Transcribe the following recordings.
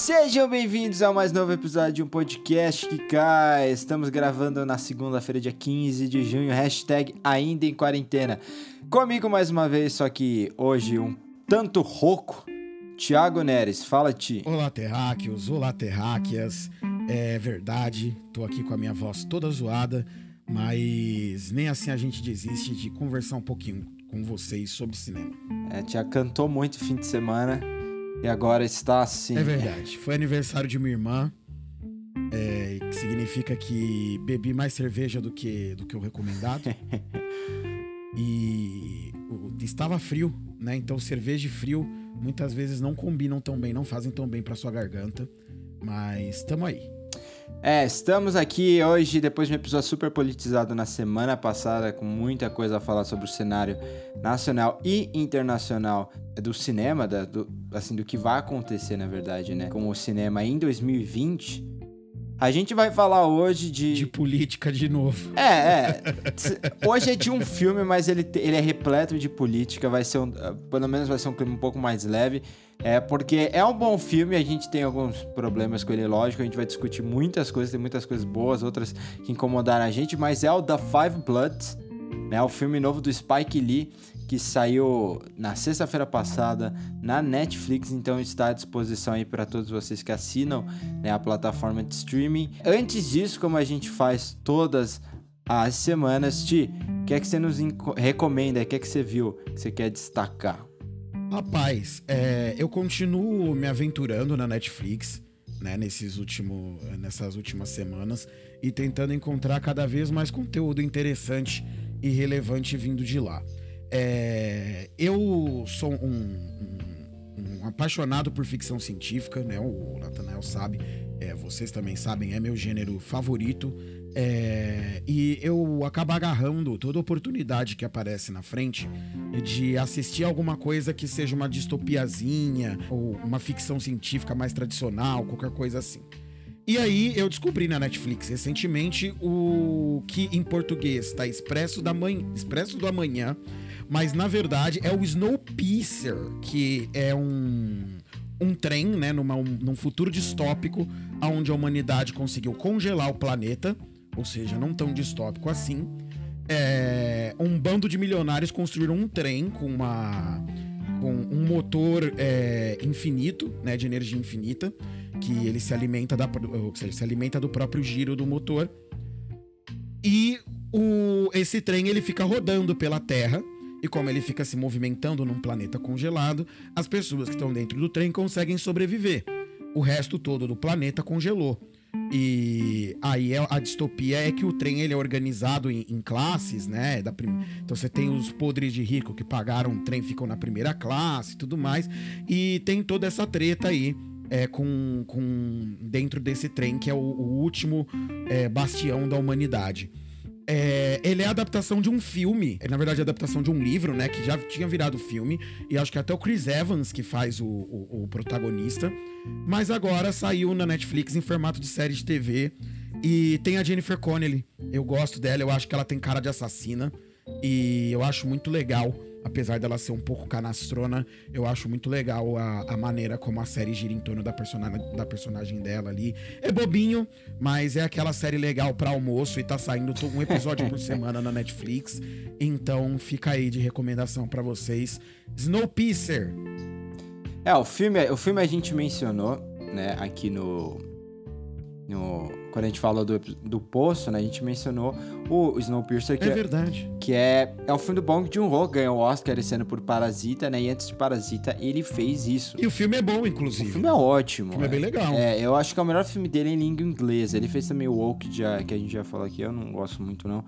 Sejam bem-vindos a mais novo episódio de um podcast que cai. Estamos gravando na segunda-feira, dia 15 de junho, hashtag ainda em quarentena. Comigo mais uma vez, só que hoje um tanto rouco, Thiago Neres. Fala, Ti. Olá, terráqueos, olá, terráqueas. É verdade, tô aqui com a minha voz toda zoada, mas nem assim a gente desiste de conversar um pouquinho com vocês sobre cinema. É, Tia cantou muito fim de semana e agora está assim. É verdade, foi aniversário de minha irmã, é, que significa que bebi mais cerveja do que, do que o recomendado. e estava frio, né? Então cerveja e frio muitas vezes não combinam tão bem, não fazem tão bem pra sua garganta. Mas tamo aí. É, estamos aqui hoje depois de um episódio super politizado na semana passada, com muita coisa a falar sobre o cenário nacional e internacional do cinema, da- do, assim, do que vai acontecer, na verdade, né? Com o cinema em 2020. A gente vai falar hoje de. De política de novo. É, é. Hoje é de um filme, mas ele, ele é repleto de política. Vai ser um, ah, pelo menos vai ser um clima um pouco mais leve. É porque é um bom filme. A gente tem alguns problemas com ele, lógico. A gente vai discutir muitas coisas, tem muitas coisas boas, outras que incomodaram a gente. Mas é o The Five Bloods, né? O filme novo do Spike Lee que saiu na sexta-feira passada na Netflix, então está à disposição aí para todos vocês que assinam né, a plataforma de streaming. Antes disso, como a gente faz todas as semanas, Ti, o que é que você nos recomenda? O que é que você viu que você quer destacar? Rapaz, é, eu continuo me aventurando na Netflix, né, nesses último, nessas últimas semanas e tentando encontrar cada vez mais conteúdo interessante e relevante vindo de lá. É, eu sou um, um- um apaixonado por ficção científica, né? O Nathanael sabe, é, vocês também sabem, é meu gênero favorito. É, e eu acabo agarrando toda oportunidade que aparece na frente de assistir alguma coisa que seja uma distopiazinha ou uma ficção científica mais tradicional, qualquer coisa assim. E aí eu descobri na Netflix recentemente o que em português está Expresso da Manhã, Expresso do Amanhã, mas na verdade é o Snowpiercer, que é um um trem, né, numa, um- num futuro distópico, onde a humanidade conseguiu congelar o planeta, ou seja, não tão distópico assim. É, um bando de milionários construíram um trem com uma com um motor é, infinito, né, de energia infinita, que ele se alimenta da, ou seja, se alimenta do próprio giro do motor. E o, esse trem ele fica rodando pela Terra. E como ele fica se movimentando num planeta congelado, as pessoas que estão dentro do trem conseguem sobreviver. O resto todo do planeta congelou. E aí é- a distopia é que o trem ele é organizado em, em classes, né? Da prim- Então você tem os podres de rico que pagaram o trem, ficam na primeira classe e tudo mais. E tem toda essa treta aí é, com, com dentro desse trem, que é o, o último é, bastião da humanidade. É, ele é a adaptação de um filme, é, na verdade a adaptação de um livro, né, que já tinha virado filme, e acho que até o Chris Evans que faz o, o- o protagonista, mas agora saiu na Netflix em formato de série de TV, e tem a Jennifer Connelly, eu gosto dela, eu acho que ela tem cara de assassina, e eu acho muito legal, apesar dela ser um pouco canastrona, eu acho muito legal a, a maneira como a série gira em torno da, persona, da personagem dela ali. É bobinho, mas é aquela série legal pra almoço e tá saindo um episódio por semana na Netflix. Então fica aí de recomendação pra vocês. Snowpiercer. É, o filme, o filme a gente mencionou, né, aqui no. no quando a gente falou do, do Poço, né, a gente mencionou o Snowpiercer, que É é, verdade. que é, é o filme do Bong Joon-ho, ganhou o Oscar esse ano por Parasita, né, e antes de Parasita ele fez isso. E o filme é bom, O inclusive. filme é ótimo. O filme é bem legal. É, eu acho que é o melhor filme dele em língua inglesa. Ele fez também o Woke, que, já, que a gente já falou aqui, eu não gosto muito, não.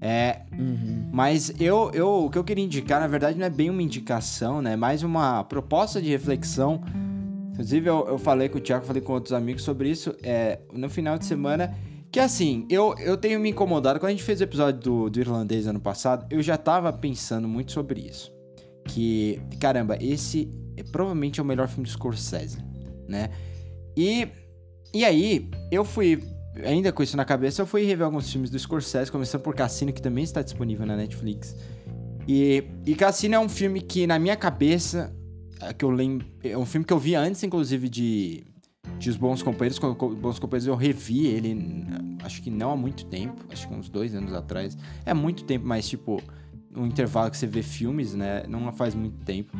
É, Uhum. mas eu, eu, o que eu queria indicar, na verdade, não é bem uma indicação, né? É mais uma proposta de reflexão. Inclusive, eu, eu falei com o Thiago, falei com outros amigos sobre isso. É, no final de semana, Que assim, eu, eu tenho me incomodado. Quando a gente fez o episódio do, do irlandês ano passado, eu já tava pensando muito sobre isso. Que, caramba, esse é, provavelmente é o melhor filme do Scorsese, né? E, e aí, eu fui, ainda com isso na cabeça, eu fui rever alguns filmes do Scorsese, começando por Cassino, que também está disponível na Netflix. E, e Cassino é um filme que, na minha cabeça, que eu lembro, é um filme que eu vi antes, inclusive, de, de Os Bons Companheiros. Com Os Bons Companheiros eu revi ele, acho que não há muito tempo, acho que uns dois anos atrás. É muito tempo, mas, tipo, um intervalo que você vê filmes, né? Não faz muito tempo.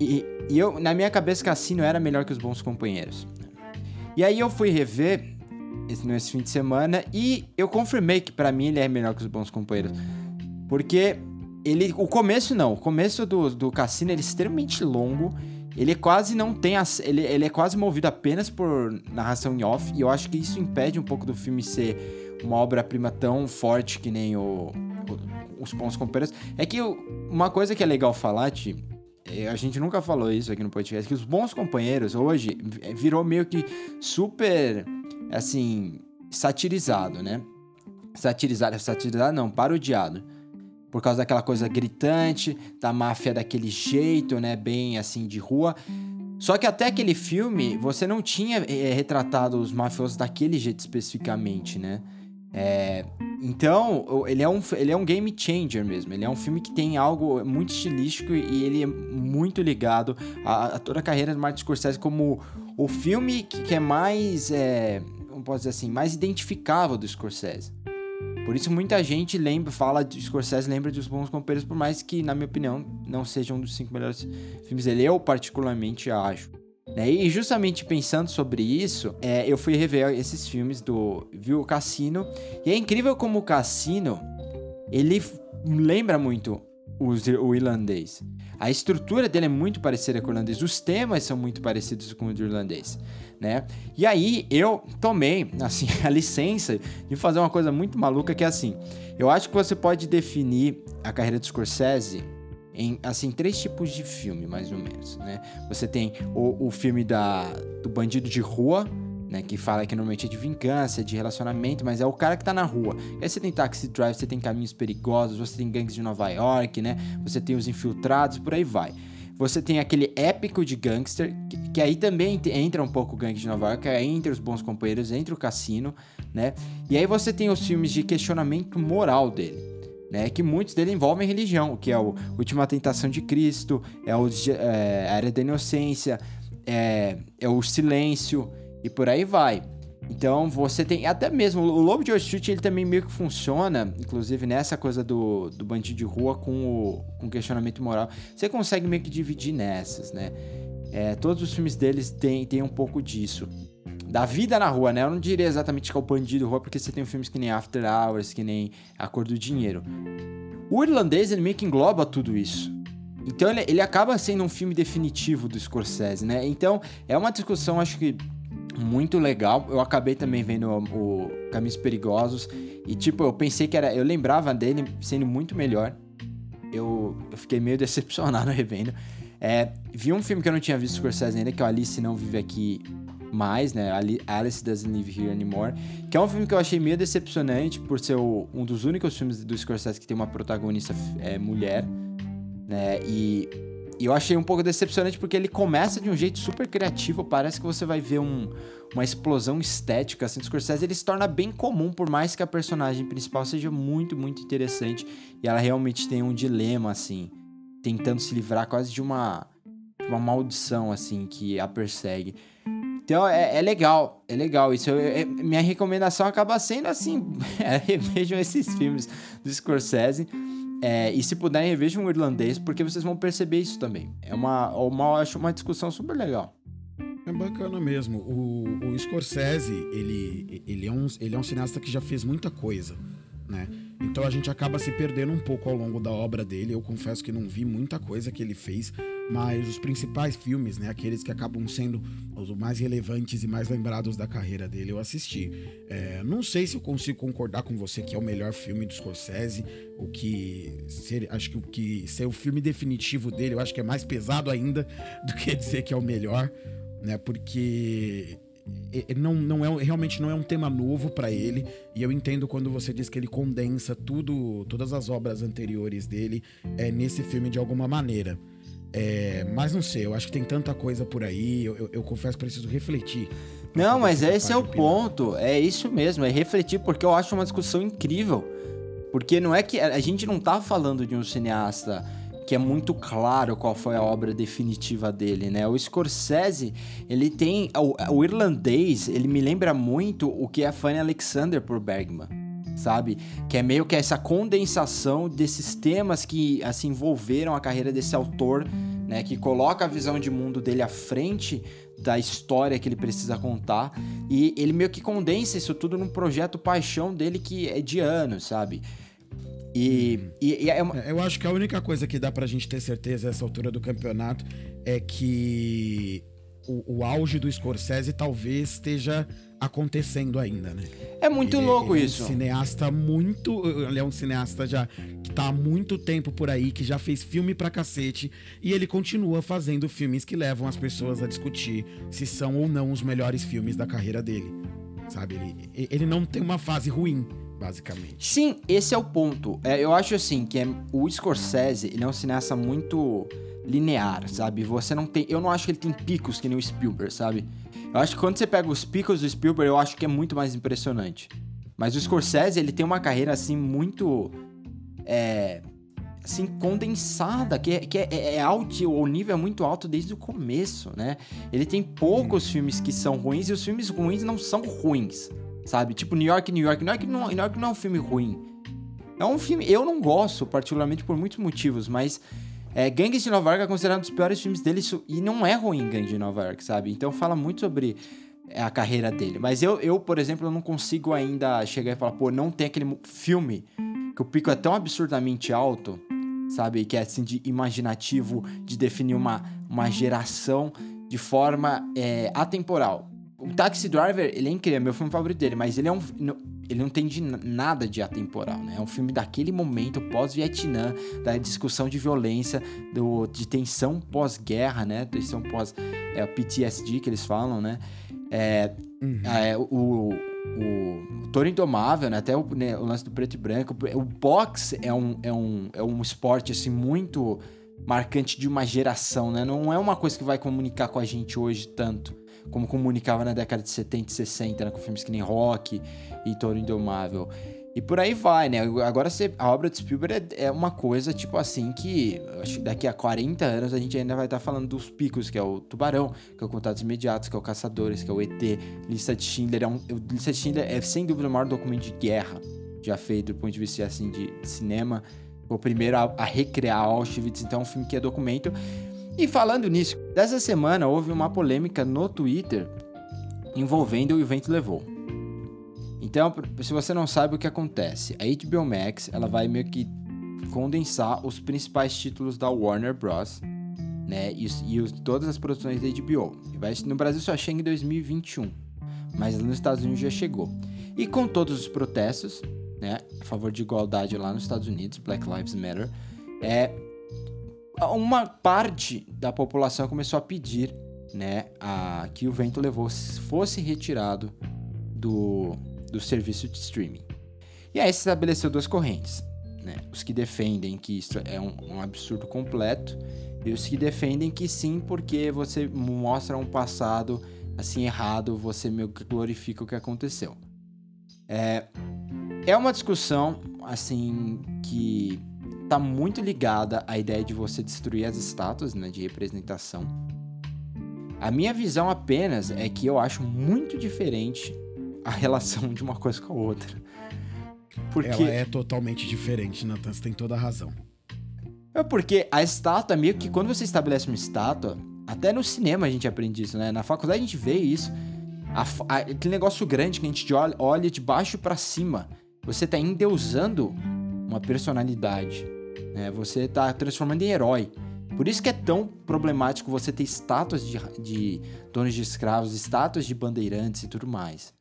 E, e eu, na minha cabeça, Cassino era melhor que Os Bons Companheiros. E aí eu fui rever esse, nesse fim de semana e eu confirmei que para mim ele é melhor que Os Bons Companheiros. Porque ele, o começo não, o começo do, do Cassino é extremamente longo. Ele quase não tem. As, ele, ele é quase movido apenas por narração em off. E eu acho que isso impede um pouco do filme ser uma obra-prima tão forte que nem o, o Os Bons Companheiros. É que uma coisa que é legal falar, Ti, a gente nunca falou isso aqui no podcast, que os bons companheiros hoje virou meio que super, assim, satirizado, né? Satirizado, satirizado não, parodiado. Por causa daquela coisa gritante, da máfia daquele jeito, né? Bem assim, de rua. Só que até aquele filme, você não tinha é, retratado os mafiosos daquele jeito especificamente, né? É, então, ele é, um, ele é um game changer mesmo. Ele é um filme que tem algo muito estilístico e ele é muito ligado a, a toda a carreira do Martin Scorsese como o filme que, que é mais, é, como posso dizer assim, mais identificável do Scorsese. Por isso muita gente lembra, fala de Scorsese, lembra de Os Bons Companheiros, por mais que, na minha opinião, não seja um dos cinco melhores filmes dele. Eu particularmente acho. Né? E justamente pensando sobre isso, é, eu fui rever esses filmes do Viu Cassino. E é incrível como o Cassino ele lembra muito o irlandês. A estrutura dele é muito parecida com o irlandês, os temas são muito parecidos com o do irlandês, né? E aí eu tomei, assim, a licença de fazer uma coisa muito maluca que é assim, eu acho que você pode definir a carreira do Scorsese em assim três tipos de filme, mais ou menos, né? Você tem o, o filme da, do bandido de rua, né, que fala que normalmente é de vingança, de relacionamento, mas é o cara que tá na rua. E aí você tem Taxi Drive, você tem Caminhos Perigosos, você tem Gangues de Nova York, né? Você tem os Infiltrados, por aí vai. Você tem aquele épico de gangster, que, que aí também entra um pouco o Gangue de Nova York, é entre os bons companheiros, entre o cassino, né? E aí você tem os filmes de questionamento moral dele né? Que muitos dele envolvem religião, que é o Última Tentação de Cristo, é o é, a Era da Inocência, é, é o Silêncio e por aí vai. Então você tem até mesmo o Lobo de Wall ele também meio que funciona, inclusive nessa coisa do, do bandido de rua com o com questionamento moral. Você consegue meio que dividir nessas, né? É, todos os filmes deles têm, têm um pouco disso da vida na rua, né? Eu não diria exatamente que é o bandido rua, porque você tem filmes que nem After Hours, que nem A Cor do Dinheiro. O irlandês, ele meio que engloba tudo isso. Então ele, ele acaba sendo um filme definitivo do Scorsese, né? Então é uma discussão, acho que muito legal. Eu acabei também vendo o, o Caminhos Perigosos e tipo, eu pensei que era, eu lembrava dele sendo muito melhor. Eu, eu fiquei meio decepcionado revendo. É, vi um filme que eu não tinha visto Scorsese ainda, que é o Alice Não Vive Aqui mais, né? Alice Doesn't Live Here Anymore, que é um filme que eu achei meio decepcionante por ser o, um dos únicos filmes do Scorsese que tem uma protagonista é, mulher, né? E, e, eu achei um pouco decepcionante porque ele começa de um jeito super criativo, parece que você vai ver um, uma explosão estética, assim, do Scorsese, ele se torna bem comum, por mais que a personagem principal seja muito, muito interessante e ela realmente tem um dilema, assim, tentando se livrar quase de uma, uma maldição, assim, que a persegue. Então é, é, legal, é legal isso. Eu, é, minha recomendação acaba sendo assim: é, revejam esses filmes do Scorsese. É, e se puderem, revejam o irlandês, porque vocês vão perceber isso também. É uma, uma, acho uma discussão super legal. É bacana mesmo. O, o Scorsese, ele, ele, é um, ele é um cineasta que já fez muita coisa, né? Então a gente acaba se perdendo um pouco ao longo da obra dele. Eu confesso que não vi muita coisa que ele fez, mas os principais filmes, né, aqueles que acabam sendo os mais relevantes e mais lembrados da carreira dele, eu assisti. É, não sei se eu consigo concordar com você que é o melhor filme do Scorsese, o que ser, acho que o que ser o filme definitivo dele, eu acho que é mais pesado ainda do que dizer que é o melhor, né? Porque não, não é realmente não é um tema novo para ele e eu entendo quando você diz que ele condensa tudo todas as obras anteriores dele é, nesse filme de alguma maneira é, mas não sei eu acho que tem tanta coisa por aí eu, eu, eu confesso que preciso refletir não mas esse é o ponto é isso mesmo é refletir porque eu acho uma discussão incrível. Porque não é que a gente não tá falando de um cineasta que é muito claro qual foi a obra definitiva dele, né? O Scorsese, ele tem o, o irlandês, ele me lembra muito o que é Fanny Alexander por Bergman, sabe? Que é meio que essa condensação desses temas que assim envolveram a carreira desse autor, né, que coloca a visão de mundo dele à frente da história que ele precisa contar e ele meio que condensa isso tudo num projeto paixão dele que é de anos, sabe? E, e, e é uma... Eu acho que a única coisa que dá pra gente ter certeza nessa altura do campeonato é que o, o auge do Scorsese talvez esteja acontecendo ainda, né? É muito ele, louco ele isso. É um cineasta muito. Ele é um cineasta já que tá há muito tempo por aí, que já fez filme pra cacete, e ele continua fazendo filmes que levam as pessoas a discutir se são ou não os melhores filmes da carreira dele. Sabe? Ele, ele não tem uma fase ruim basicamente. Sim, esse é o ponto. É, eu acho assim que é, o Scorsese ele é um cineasta muito linear, sabe? Você não tem, eu não acho que ele tem picos que nem o Spielberg, sabe? Eu acho que quando você pega os picos do Spielberg, eu acho que é muito mais impressionante. Mas o Scorsese ele tem uma carreira assim muito é, assim condensada, que, é, que é, é, alto, o nível é muito alto desde o começo, né? Ele tem poucos filmes que são ruins e os filmes ruins não são ruins sabe? Tipo New York, New York. New York não, New York não é um filme ruim. É um filme. Eu não gosto, particularmente por muitos motivos, mas. É, Gangues de Nova York é considerado um dos piores filmes dele e não é ruim Gangues de Nova York, sabe? Então fala muito sobre é, a carreira dele. Mas eu, eu, por exemplo, não consigo ainda chegar e falar, pô, não tem aquele filme que o pico é tão absurdamente alto, sabe? Que é assim de imaginativo, de definir uma, uma geração de forma é, atemporal. O Taxi Driver, ele é incrível, é meu filme favorito dele, mas ele é um. Ele não tem de nada de atemporal, né? É um filme daquele momento, pós-Vietnã, da discussão de violência, do, de tensão pós-guerra, né? Tensão pós. É o PTSD que eles falam, né? É, uhum. é o, o, o Toro Indomável, né? Até o, né, o, lance do preto e branco. O boxe é um, é um, é um esporte, assim, muito marcante de uma geração, né? Não é uma coisa que vai comunicar com a gente hoje tanto como comunicava na década de 70 e 60, né, com filmes que nem Rock e Toro Indomável. E por aí vai, né? Agora a obra de Spielberg é, é uma coisa, tipo assim, que acho que daqui a 40 anos a gente ainda vai estar tá falando dos picos, que é o Tubarão, que é o Contatos Imediatos, que é o Caçadores, que é o ET, Lista de Schindler. É um, Lista de Schindler é sem dúvida o maior documento de guerra já feito do ponto de vista assim, de, cinema. O primeiro a, a recriar Auschwitz, então é um filme que é documento. E falando nisso, dessa semana houve uma polêmica no Twitter envolvendo o Evento Levou. Então, se você não sabe o que acontece, a HBO Max ela vai meio que condensar os principais títulos da Warner Bros. Né, e, e os, todas as produções da HBO. Vai, no Brasil só chega em 2021, mas nos Estados Unidos já chegou. E com todos os protestos, né, a favor de igualdade lá nos Estados Unidos, Black Lives Matter, é, uma parte da população começou a pedir né, a, que o vento levou fosse retirado do, do serviço de streaming. E aí se estabeleceu duas correntes. Né? Os que defendem que isso é um, um absurdo completo e os que defendem que sim, porque você mostra um passado assim errado, você meio que glorifica o que aconteceu. É, é uma discussão assim que tá muito ligada à ideia de você destruir as estátuas né, de representação. A minha visão apenas é que eu acho muito diferente a relação de uma coisa com a outra. Porque... Ela é totalmente diferente, Nathan, você tem toda a razão. É porque a estátua, meio que quando você estabelece uma estátua, até no cinema a gente aprende isso, né? Na faculdade a gente vê isso. A, a, aquele negócio grande que a gente olha, olha de baixo para cima. Você tá endeusando uma personalidade. Né? Você está transformando em herói. Por isso que é tão problemático você ter estátuas de, de donos de escravos, estátuas de bandeirantes e tudo mais.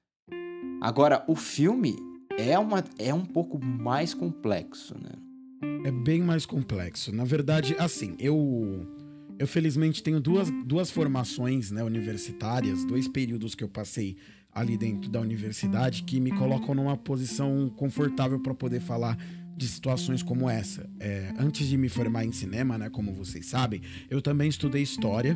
Agora, o filme é, uma, é um pouco mais complexo, né? É bem mais complexo. Na verdade, assim, eu Eu felizmente tenho duas, duas formações né, universitárias, dois períodos que eu passei ali dentro da universidade que me colocam numa posição confortável para poder falar de situações como essa. É, antes de me formar em cinema, né, como vocês sabem, eu também estudei história.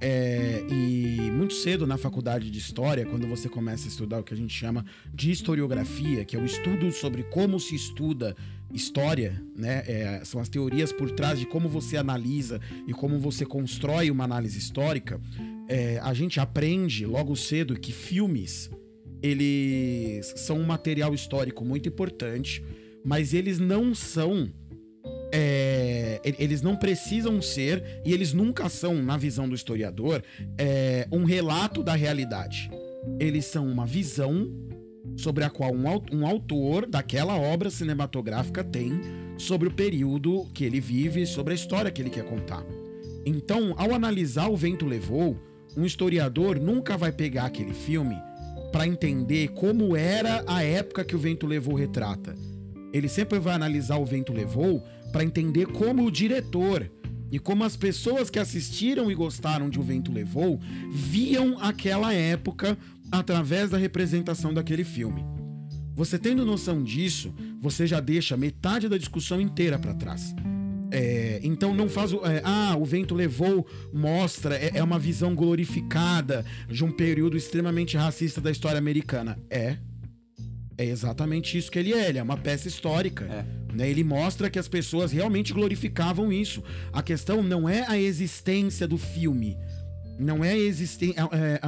É, e muito cedo na faculdade de história, quando você começa a estudar o que a gente chama de historiografia, que é o estudo sobre como se estuda história, né? É, são as teorias por trás de como você analisa e como você constrói uma análise histórica. É, a gente aprende logo cedo que filmes eles são um material histórico muito importante, mas eles não são é, eles não precisam ser, e eles nunca são, na visão do historiador, é, um relato da realidade. Eles são uma visão sobre a qual um, autor daquela obra cinematográfica tem sobre o período que ele vive, sobre a história que ele quer contar. Então, ao analisar O Vento Levou, um historiador nunca vai pegar aquele filme para entender como era a época que o vento levou retrata. Ele sempre vai analisar o vento levou para entender como o diretor e como as pessoas que assistiram e gostaram de O Vento Levou viam aquela época através da representação daquele filme. Você tendo noção disso, você já deixa metade da discussão inteira para trás. É, então não faz o. É, ah, o vento levou, mostra, é, é, uma visão glorificada de um período extremamente racista da história americana. É. É exatamente isso que ele é, ele é uma peça histórica. É. Né? Ele mostra que as pessoas realmente glorificavam isso. A questão não é a existência do filme. Não é, existir é,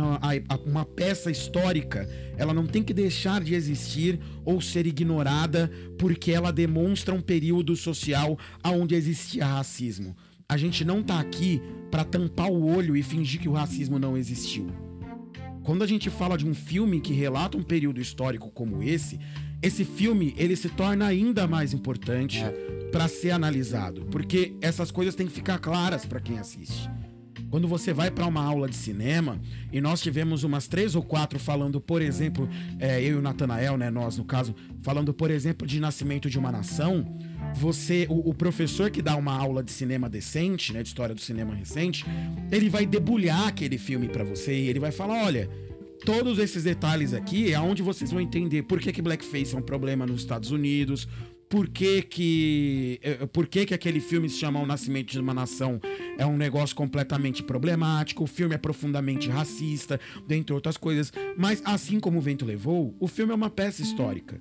uma peça histórica. Ela não tem que deixar de existir ou ser ignorada porque ela demonstra um período social onde existia racismo. A gente não tá aqui para tampar o olho e fingir que o racismo não existiu. Quando a gente fala de um filme que relata um período histórico como esse, esse filme ele se torna ainda mais importante é. para ser analisado, porque essas coisas têm que ficar claras para quem assiste. Quando você vai para uma aula de cinema, e nós tivemos umas três ou quatro falando, por exemplo, é, eu e o Natanael, né, nós no caso, falando, por exemplo, de Nascimento de uma Nação, você, o, o, professor que dá uma aula de cinema decente, né, de história do cinema recente, ele vai debulhar aquele filme para você e ele vai falar, olha, todos esses detalhes aqui é onde vocês vão entender por que, que blackface é um problema nos Estados Unidos, por que que, eh, por que que aquele filme se chama O Nascimento de uma Nação é um negócio completamente problemático, o filme é profundamente racista, dentre outras coisas, mas assim como o vento levou, o filme é uma peça histórica.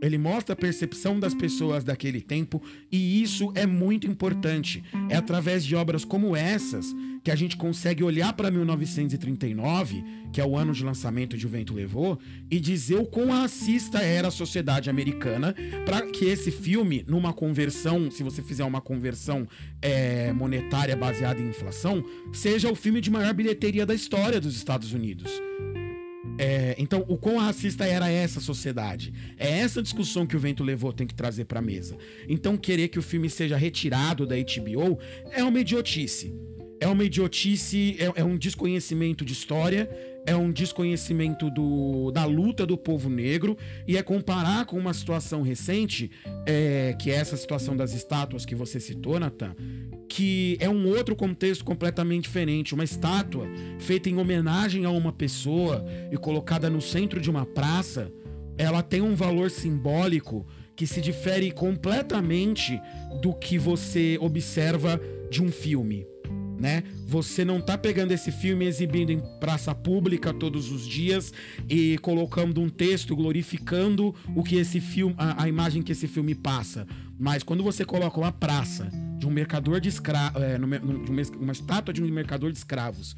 Ele mostra a percepção das pessoas daquele tempo e isso é muito importante. É através de obras como essas que a gente consegue olhar para 1939, que é o ano de lançamento de O Vento Levou, e dizer o quão racista era a sociedade americana, para que esse filme, numa conversão, se você fizer uma conversão é, monetária baseada em inflação, seja o filme de maior bilheteria da história dos Estados Unidos. É, então, o quão racista era essa sociedade? É essa discussão que o Vento Levou tem que trazer para a mesa. Então, querer que o filme seja retirado da HBO é uma idiotice. É uma idiotice, é, é um desconhecimento de história, é um desconhecimento do, da luta do povo negro e é comparar com uma situação recente, é, que é essa situação das estátuas que você citou, Nathan, que é um outro contexto completamente diferente. Uma estátua feita em homenagem a uma pessoa e colocada no centro de uma praça, ela tem um valor simbólico que se difere completamente do que você observa de um filme né? Você não tá pegando esse filme exibindo em praça pública todos os dias e colocando um texto glorificando o que esse filme, a, a imagem que esse filme passa. Mas quando você coloca uma praça de um mercador de escravos, é, uma estátua de um mercador de escravos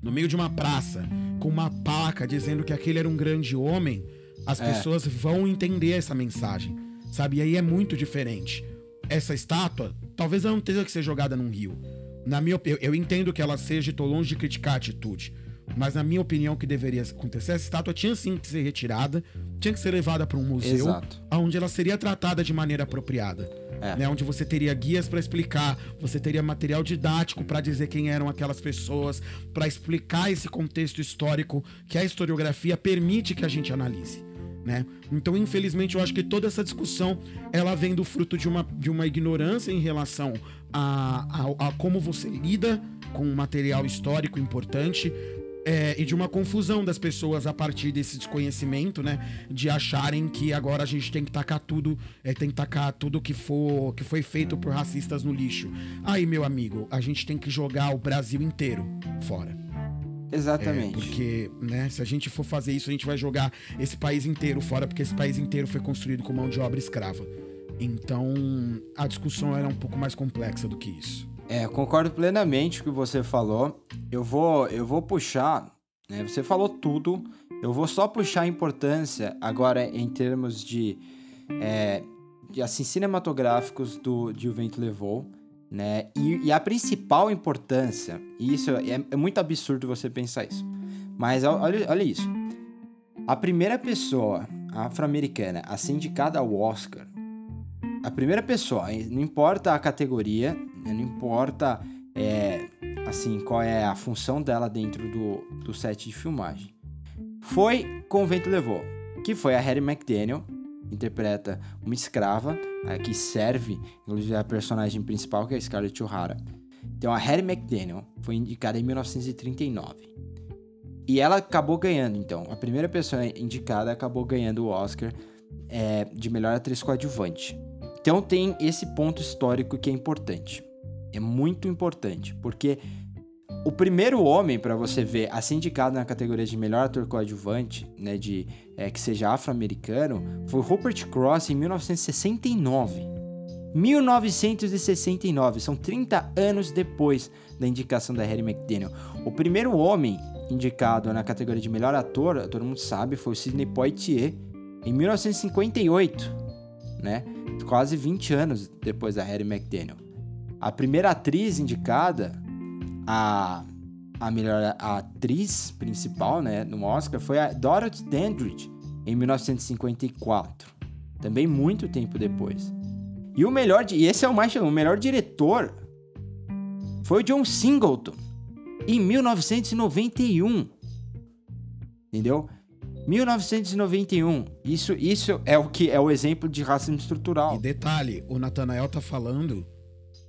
no meio de uma praça com uma placa dizendo que aquele era um grande homem, as é. pessoas vão entender essa mensagem, sabe? E aí é muito diferente. Essa estátua, talvez ela não tenha que ser jogada num rio na minha eu, eu entendo que ela seja, estou longe de criticar a atitude. Mas na minha opinião, o que deveria acontecer, essa estátua tinha sim que ser retirada, tinha que ser levada para um museu, Exato. onde ela seria tratada de maneira apropriada. É. Né, onde você teria guias para explicar, você teria material didático para dizer quem eram aquelas pessoas, para explicar esse contexto histórico que a historiografia permite que a gente analise. né? Então, infelizmente, eu acho que toda essa discussão ela vem do fruto de uma, de uma ignorância em relação a, a, a como você lida com um material histórico importante, é, e de uma confusão das pessoas a partir desse desconhecimento, né? De acharem que agora a gente tem que tacar tudo, é, tem que tacar tudo que for que foi feito por racistas no lixo. Aí, meu amigo, a gente tem que jogar o Brasil inteiro fora. Exatamente. É, porque, né, se a gente for fazer isso, a gente vai jogar esse país inteiro fora, porque esse país inteiro foi construído com mão de obra escrava. Então, a discussão era um pouco mais complexa do que isso. É, concordo plenamente com o que você falou. Eu vou, eu vou puxar, né? Você falou tudo. Eu vou só puxar a importância agora em termos de, é, de assim cinematográficos do de O Vento Levou, né? E, e a principal importância, e isso é, é, muito absurdo você pensar isso, mas olha, olha isso. A primeira pessoa afro-americana a ser indicada ao Oscar, a primeira pessoa, não importa a categoria, né? Não importa é, assim qual é a função dela dentro do, do set de filmagem. Foi com o vento levou, que foi a Harry McDaniel, interpreta uma escrava é, que serve, inclusive a personagem principal que é a Scarlett O'Hara. Então a Harry McDaniel foi indicada em 1939. E ela acabou ganhando, então. A primeira pessoa indicada acabou ganhando o Oscar é, de melhor atriz coadjuvante. Então tem esse ponto histórico que é importante é muito importante, porque o primeiro homem para você ver a ser indicado na categoria de melhor ator coadjuvante, né, de é, que seja afro-americano, foi Rupert Cross em 1969. 1969, são 30 anos depois da indicação da Harry McDaniel. O primeiro homem indicado na categoria de melhor ator, todo mundo sabe, foi o Sidney Poitier em 1958, né? Quase 20 anos depois da Harry McDaniel. A primeira atriz indicada, a, a melhor atriz principal, né, no Oscar, foi a Dorothy Dandridge, em 1954. Também muito tempo depois. E o melhor, e esse é o mais o melhor diretor foi o John Singleton, em 1991. Entendeu? 1991. Isso, isso é o que é o exemplo de racismo estrutural. E detalhe, o Nathanael tá falando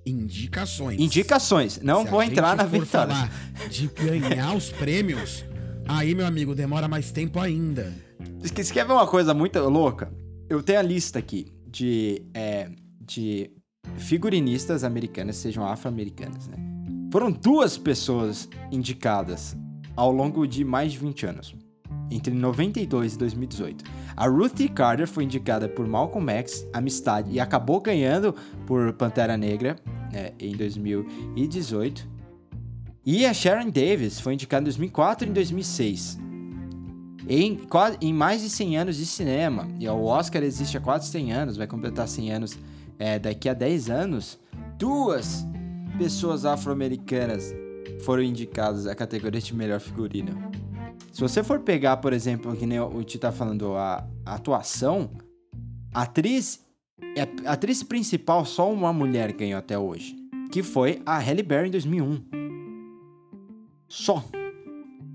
indicações. Indicações. Não Se vou entrar na vitória. falar de ganhar os prêmios, aí, meu amigo, demora mais tempo ainda. Você quer ver uma coisa muito louca? Eu tenho a lista aqui de, é, de figurinistas americanas, sejam afro-americanas, né? Foram duas pessoas indicadas ao longo de mais de 20 anos entre 92 e 2018. A Ruthie Carter foi indicada por Malcolm X, Amistade, e acabou ganhando por Pantera Negra né, em 2018. E a Sharon Davis foi indicada em 2004 e em 2006. Em, em mais de 100 anos de cinema, e o Oscar existe há quase 100 anos, vai completar 100 anos é, daqui a 10 anos, duas pessoas afro-americanas foram indicadas à categoria de melhor figurino. Se você for pegar, por exemplo, que nem o Ti tá falando, a, a atuação, a atriz, a atriz principal, só uma mulher ganhou até hoje, que foi a Halle Berry em 2001. Só.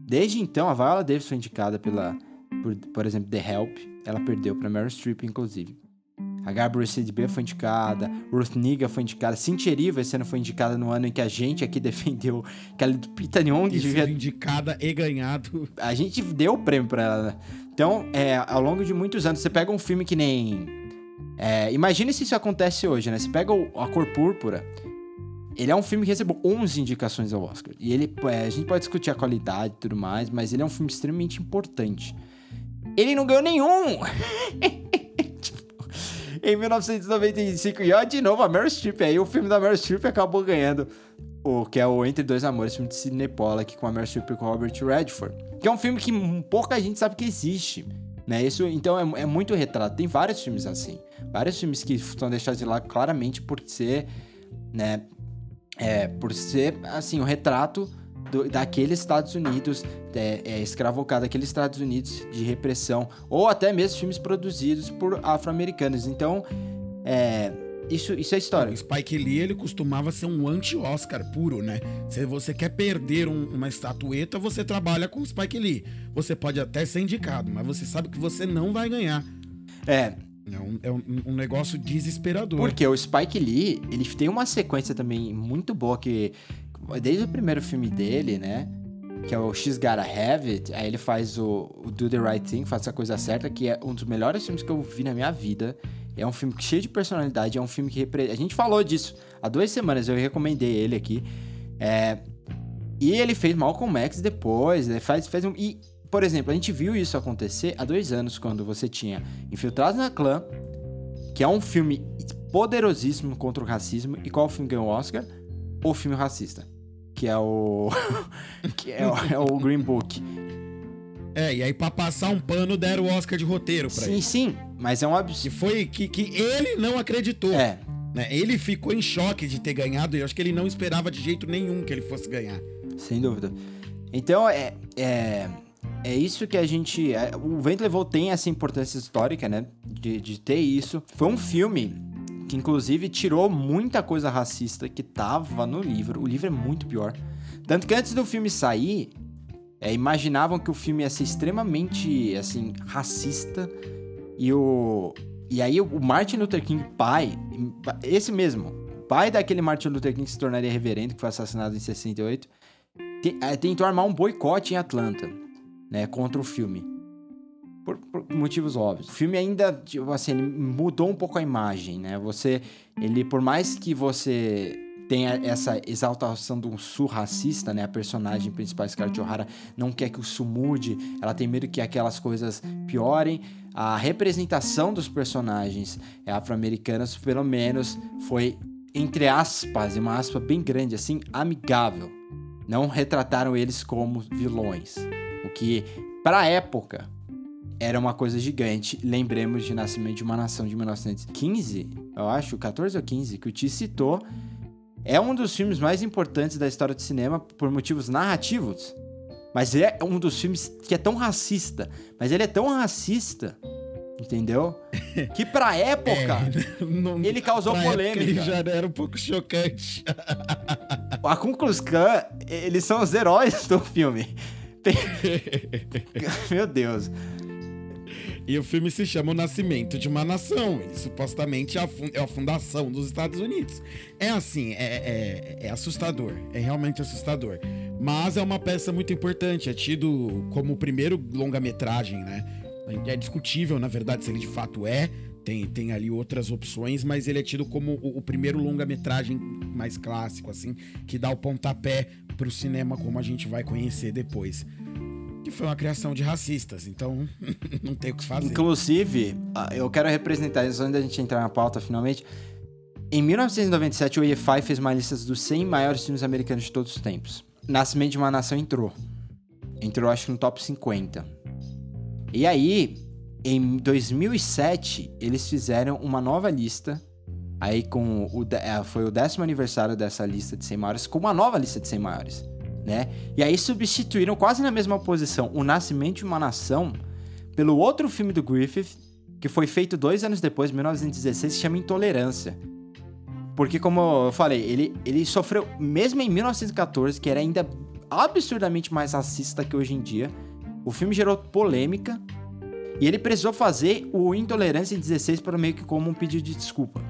Desde então, a Viola Davis foi indicada pela, por, por exemplo, The Help. Ela perdeu para Meryl Streep, inclusive. A Gabrielle CDB foi indicada, Ruth Niga foi indicada, Cynthia Erivo esse ano foi indicada no ano em que a gente aqui defendeu que a Lupita Nyong'o devia... indicada e ganhado. A gente deu o prêmio pra ela, né? Então, é, ao longo de muitos anos, você pega um filme que nem... É, imagine se isso acontece hoje, né? Você pega o, A Cor Púrpura, ele é um filme que recebeu 11 indicações ao Oscar. E ele, é, a gente pode discutir a qualidade e tudo mais, mas ele é um filme extremamente importante. Ele não ganhou nenhum! em 1995. E ó, de novo, a Meryl Streep. Aí o filme da Meryl Streep acabou ganhando o que é o Entre Dois Amores, filme de Sidney Pollack com a Meryl Streep e com o Robert Redford. Que é um filme que pouca gente sabe que existe. Né? Isso, então, é, é muito retrato. Tem vários filmes assim. Vários filmes que são deixados de lado claramente por ser, né? É, por ser, assim, o um retrato do, daqueles Estados Unidos, é, é, escravocado, daqueles Estados Unidos de repressão, ou até mesmo filmes produzidos por afro-americanos. Então, é, isso, isso é história. O Spike Lee, ele costumava ser um anti-Oscar puro, né? Se você quer perder um- uma estatueta, você trabalha com o Spike Lee. Você pode até ser indicado, mas você sabe que você não vai ganhar. É, É um, é um- um negócio desesperador. Porque o Spike Lee, ele tem uma sequência também muito boa que desde o primeiro filme dele, né, que é o X Gotta Have It, aí ele faz o, o Do the Right Thing, Faça a Coisa Certa, que é um dos melhores filmes que eu vi na minha vida. É um filme cheio de personalidade, é um filme que repre... a gente falou disso há duas semanas, eu recomendei ele aqui. É, E ele fez Malcolm X depois, né? faz, um. E, por exemplo, a gente viu isso acontecer há dois anos, quando você tinha Infiltrados na Clã, que é um filme poderosíssimo contra o racismo. E qual filme ganhou o Oscar? O filme racista. Que é o. que é o, é o Green Book. É, e aí pra passar um pano deram o Oscar de roteiro pra Sim, ele. sim, mas é um Que absurdo. foi que, que ele não acreditou. É, né? Ele ficou em choque de ter ganhado e eu acho que ele não esperava de jeito nenhum que ele fosse ganhar. sem dúvida. Então, é. É, é isso que a gente. é, o Vento Levou tem essa importância histórica, né? De, de ter isso. Foi um filme que, inclusive, tirou muita coisa racista que tava no livro. O livro é muito pior. Tanto que antes do filme sair, é, imaginavam que o filme ia ser extremamente, assim, racista. E o. E aí o Martin Luther King pai, esse mesmo, pai daquele Martin Luther King que se tornaria reverendo, que foi assassinado em 68, te- eh, tentou armar um boicote em Atlanta, né, contra o filme. Por, por motivos óbvios. O filme ainda, tipo assim, mudou um pouco a imagem, né? Você, ele, por mais que você tenha essa exaltação de um sul racista, né? A personagem principal, Scarlett O'Hara, não quer que o sul mude, ela tem medo que aquelas coisas piorem. A representação dos personagens afro-americanos, pelo menos, foi, entre aspas, e uma aspa bem grande, assim, amigável. Não retrataram eles como vilões. O que, pra época, era uma coisa gigante. Lembremos de Nascimento de uma Nação de 1915, eu acho, 14 ou 15, que o Ti citou. É um dos filmes mais importantes da história do cinema por motivos narrativos. Mas é um dos filmes que é tão racista. Mas ele é tão racista, entendeu? Que pra época, Não- Ele causou polêmica. Ele já era um pouco chocante. a Ku Klux Klan, eles são os heróis do filme. Meu Deus. E o filme se chama O Nascimento de uma Nação. Ele supostamente é a, é a fundação dos Estados Unidos. É assim, é, é- é assustador. É realmente assustador. Mas é uma peça muito importante. É tido como o primeiro longa-metragem, né? É discutível, na verdade, se ele de fato é. Tem, tem ali outras opções, mas ele é tido como o, o primeiro longa-metragem mais clássico, assim, que dá o pontapé pro cinema como a gente vai conhecer depois. Que foi uma criação de racistas, então não tem o que fazer. Inclusive, ah, eu quero representar isso antes da gente entrar na pauta finalmente. Em 1997, o EFI fez uma lista dos 100 maiores filmes americanos de todos os tempos. Nascimento de uma Nação entrou. Entrou, acho que no top 50. E aí, em 2007, eles fizeram uma nova lista. Aí, com o, eh, foi o décimo aniversário dessa lista de 100 maiores, com uma nova lista de 100 maiores. Né? E aí substituíram quase na mesma posição o Nascimento de uma Nação pelo outro filme do Griffith, que foi feito dois anos depois, 1916, que chama Intolerância. Porque, como eu falei, ele, ele sofreu, mesmo em 1914, que era ainda absurdamente mais racista que hoje em dia, o filme gerou polêmica e ele precisou fazer o Intolerância em 16 para meio que como um pedido de desculpa.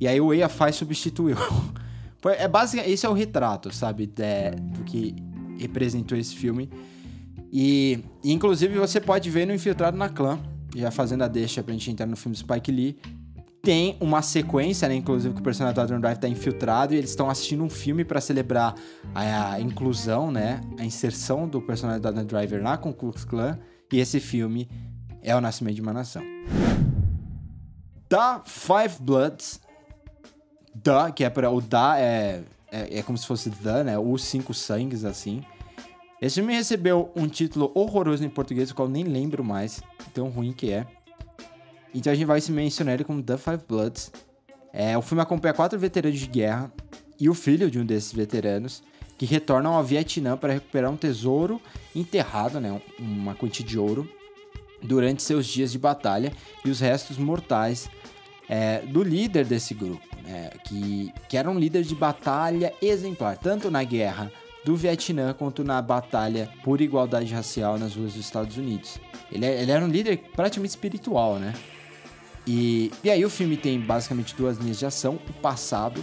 E aí o EFI substituiu. É básica, esse é o retrato, sabe, de- do que representou esse filme. E, inclusive você pode ver no Infiltrado na Clã, já fazendo a deixa pra gente entrar no filme Spike Lee. Tem uma sequência, né? Inclusive que o personagem do Adam Drive tá infiltrado e eles estão assistindo um filme pra celebrar a, a inclusão, né? A inserção do personagem do Adam Driver lá com o Ku Klux Klan. E esse filme é o Nascimento de uma Nação. Da Five Bloods. Da, que é para o da é, é, é como se fosse the, né? Os cinco sangues, assim. Esse filme recebeu um título horroroso em português, o qual nem lembro mais, tão ruim que é. Então a gente vai se mencionar ele como The Five Bloods. É, o filme acompanha quatro veteranos de guerra e o filho de um desses veteranos que retornam ao Vietnã para recuperar um tesouro enterrado, né, uma quantia de ouro, durante seus dias de batalha e os restos mortais é, do líder desse grupo, né, que, que era um líder de batalha exemplar, tanto na guerra do Vietnã quanto na batalha por igualdade racial nas ruas dos Estados Unidos. Ele, ele era um líder praticamente espiritual, né? E, e aí o filme tem basicamente duas linhas de ação. O passado,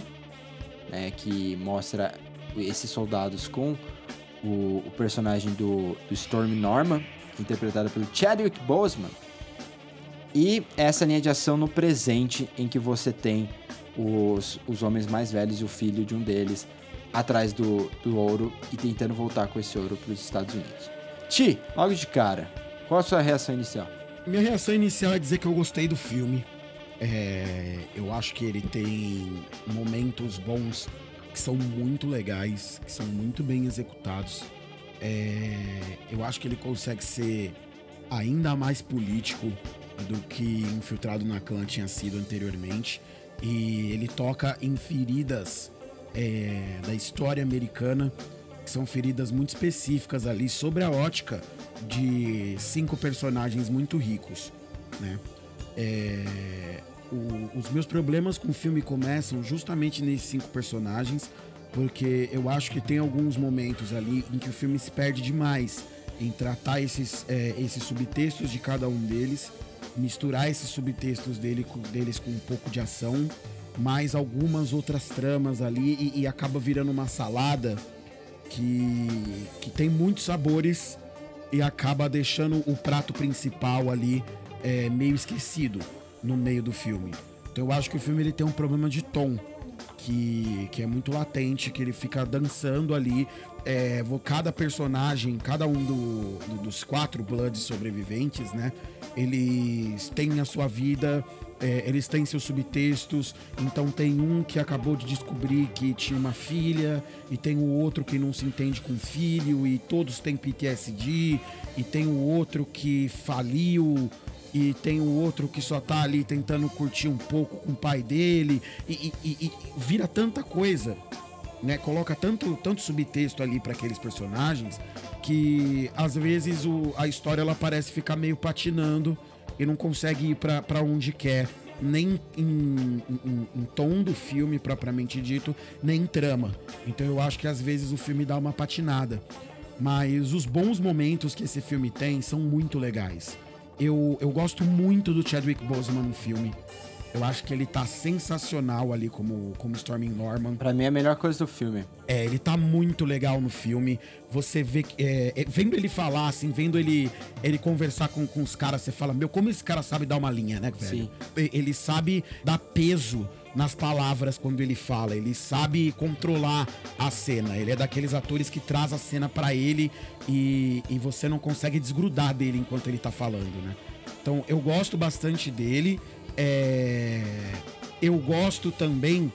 né, que mostra esses soldados com o, o personagem do, do Storm Norman, interpretado pelo Chadwick Boseman. E essa linha de ação no presente, em que você tem os, os homens mais velhos e o filho de um deles atrás do, do ouro e tentando voltar com esse ouro para os Estados Unidos. Ti, logo de cara, qual a sua reação inicial? Minha reação inicial é dizer que eu gostei do filme. É, eu acho que ele tem momentos bons que são muito legais, que são muito bem executados. É, eu acho que ele consegue ser ainda mais político do que Infiltrado na Clã tinha sido anteriormente. E ele toca em feridas é, da história americana, que são feridas muito específicas ali sobre a ótica de cinco personagens muito ricos, né? É, o, os meus problemas com o filme começam justamente nesses cinco personagens, porque eu acho que tem alguns momentos ali em que o filme se perde demais em tratar esses, é, esses subtextos de cada um deles, misturar esses subtextos dele, deles com um pouco de ação, mais algumas outras tramas ali e, e acaba virando uma salada que, que tem muitos sabores e acaba deixando o prato principal ali é, meio esquecido no meio do filme. Então eu acho que o filme ele tem um problema de tom que, que é muito latente, que ele fica dançando ali. É, cada personagem, cada um do, do, dos quatro Bloods sobreviventes, né? Eles têm a sua vida, é, eles têm seus subtextos. Então tem um que acabou de descobrir que tinha uma filha, e tem o outro que não se entende com filho, e todos têm PTSD, e tem o outro que faliu e tem o outro que só tá ali tentando curtir um pouco com o pai dele e, e, e vira tanta coisa, né? Coloca tanto, tanto subtexto ali para aqueles personagens que às vezes o, a história ela parece ficar meio patinando e não consegue ir para onde quer, nem em, em, em, tom do filme propriamente dito, nem em trama. Então eu acho que às vezes o filme dá uma patinada. Mas os bons momentos que esse filme tem são muito legais. Eu, eu gosto muito do Chadwick Boseman no filme. Eu acho que ele tá sensacional ali como, como Storming Norman. Pra mim é a melhor coisa do filme. É, ele tá muito legal no filme. Você vê é, é, vendo ele falar, assim, vendo ele, ele conversar com, com os caras, você fala, meu, como esse cara sabe dar uma linha, né, velho? Sim. Ele sabe dar peso nas palavras quando ele fala. Ele sabe controlar a cena. Ele é daqueles atores que traz a cena para ele e, e você não consegue desgrudar dele enquanto ele tá falando, né? Então eu gosto bastante dele. É... Eu gosto também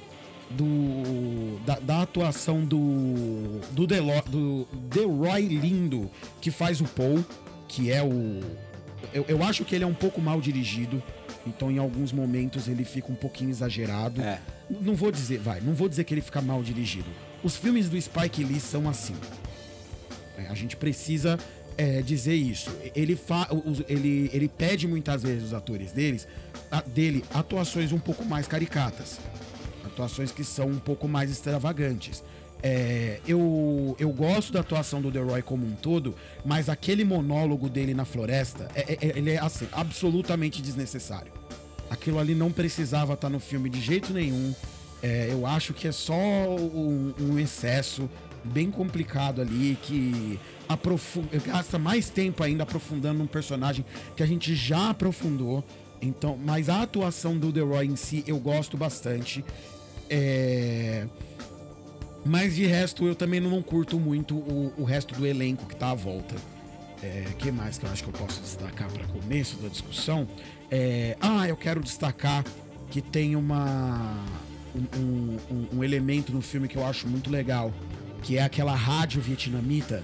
do da, da, atuação do do, Delo, do Delroy Lindo que faz o Paul, que é o eu, eu acho que ele é um pouco mal dirigido. Então, em alguns momentos, ele fica um pouquinho exagerado. É. Não vou dizer, vai, não vou dizer que ele fica mal dirigido. Os filmes do Spike Lee são assim. É, a gente precisa é, dizer isso. Ele, fa, ele, ele pede muitas vezes os atores deles, dele atuações um pouco mais caricatas. Atuações que são um pouco mais extravagantes. É, eu, eu gosto da atuação do The Roy como um todo, mas aquele monólogo dele na floresta, é, é, ele é assim, absolutamente desnecessário. Aquilo ali não precisava estar no filme de jeito nenhum. É, eu acho que é só um, um excesso bem complicado ali que gasta mais tempo ainda aprofundando um personagem que a gente já aprofundou. Então, mas a atuação do The Roy em si eu gosto bastante. É mas de resto, eu também não curto muito o, o resto do elenco que tá à volta. É, que mais que eu acho que eu posso destacar para começo da discussão? É, ah, eu quero destacar que tem uma um, um, um, elemento no filme que eu acho muito legal, que é aquela rádio vietnamita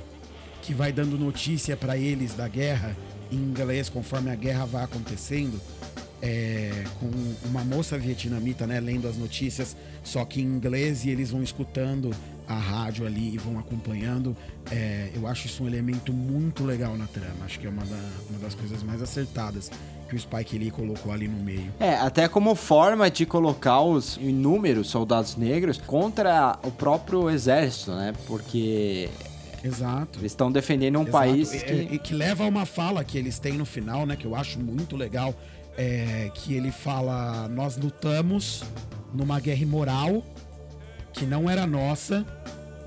que vai dando notícia para eles da guerra inglês conforme a guerra vai acontecendo. é, com uma moça vietnamita, né, lendo as notícias, só que em inglês e eles vão escutando a rádio ali e vão acompanhando. É, eu acho isso um elemento muito legal na trama. Acho que é uma, da- uma das coisas mais acertadas que o Spike Lee colocou ali no meio. É, até como forma de colocar os inúmeros soldados negros contra o próprio exército, né? Porque Exato. eles estão defendendo um Exato. país E- que... E, que leva a uma fala que eles têm no final, né? Que eu acho muito legal. É, que ele fala: Nós lutamos numa guerra imoral que não era nossa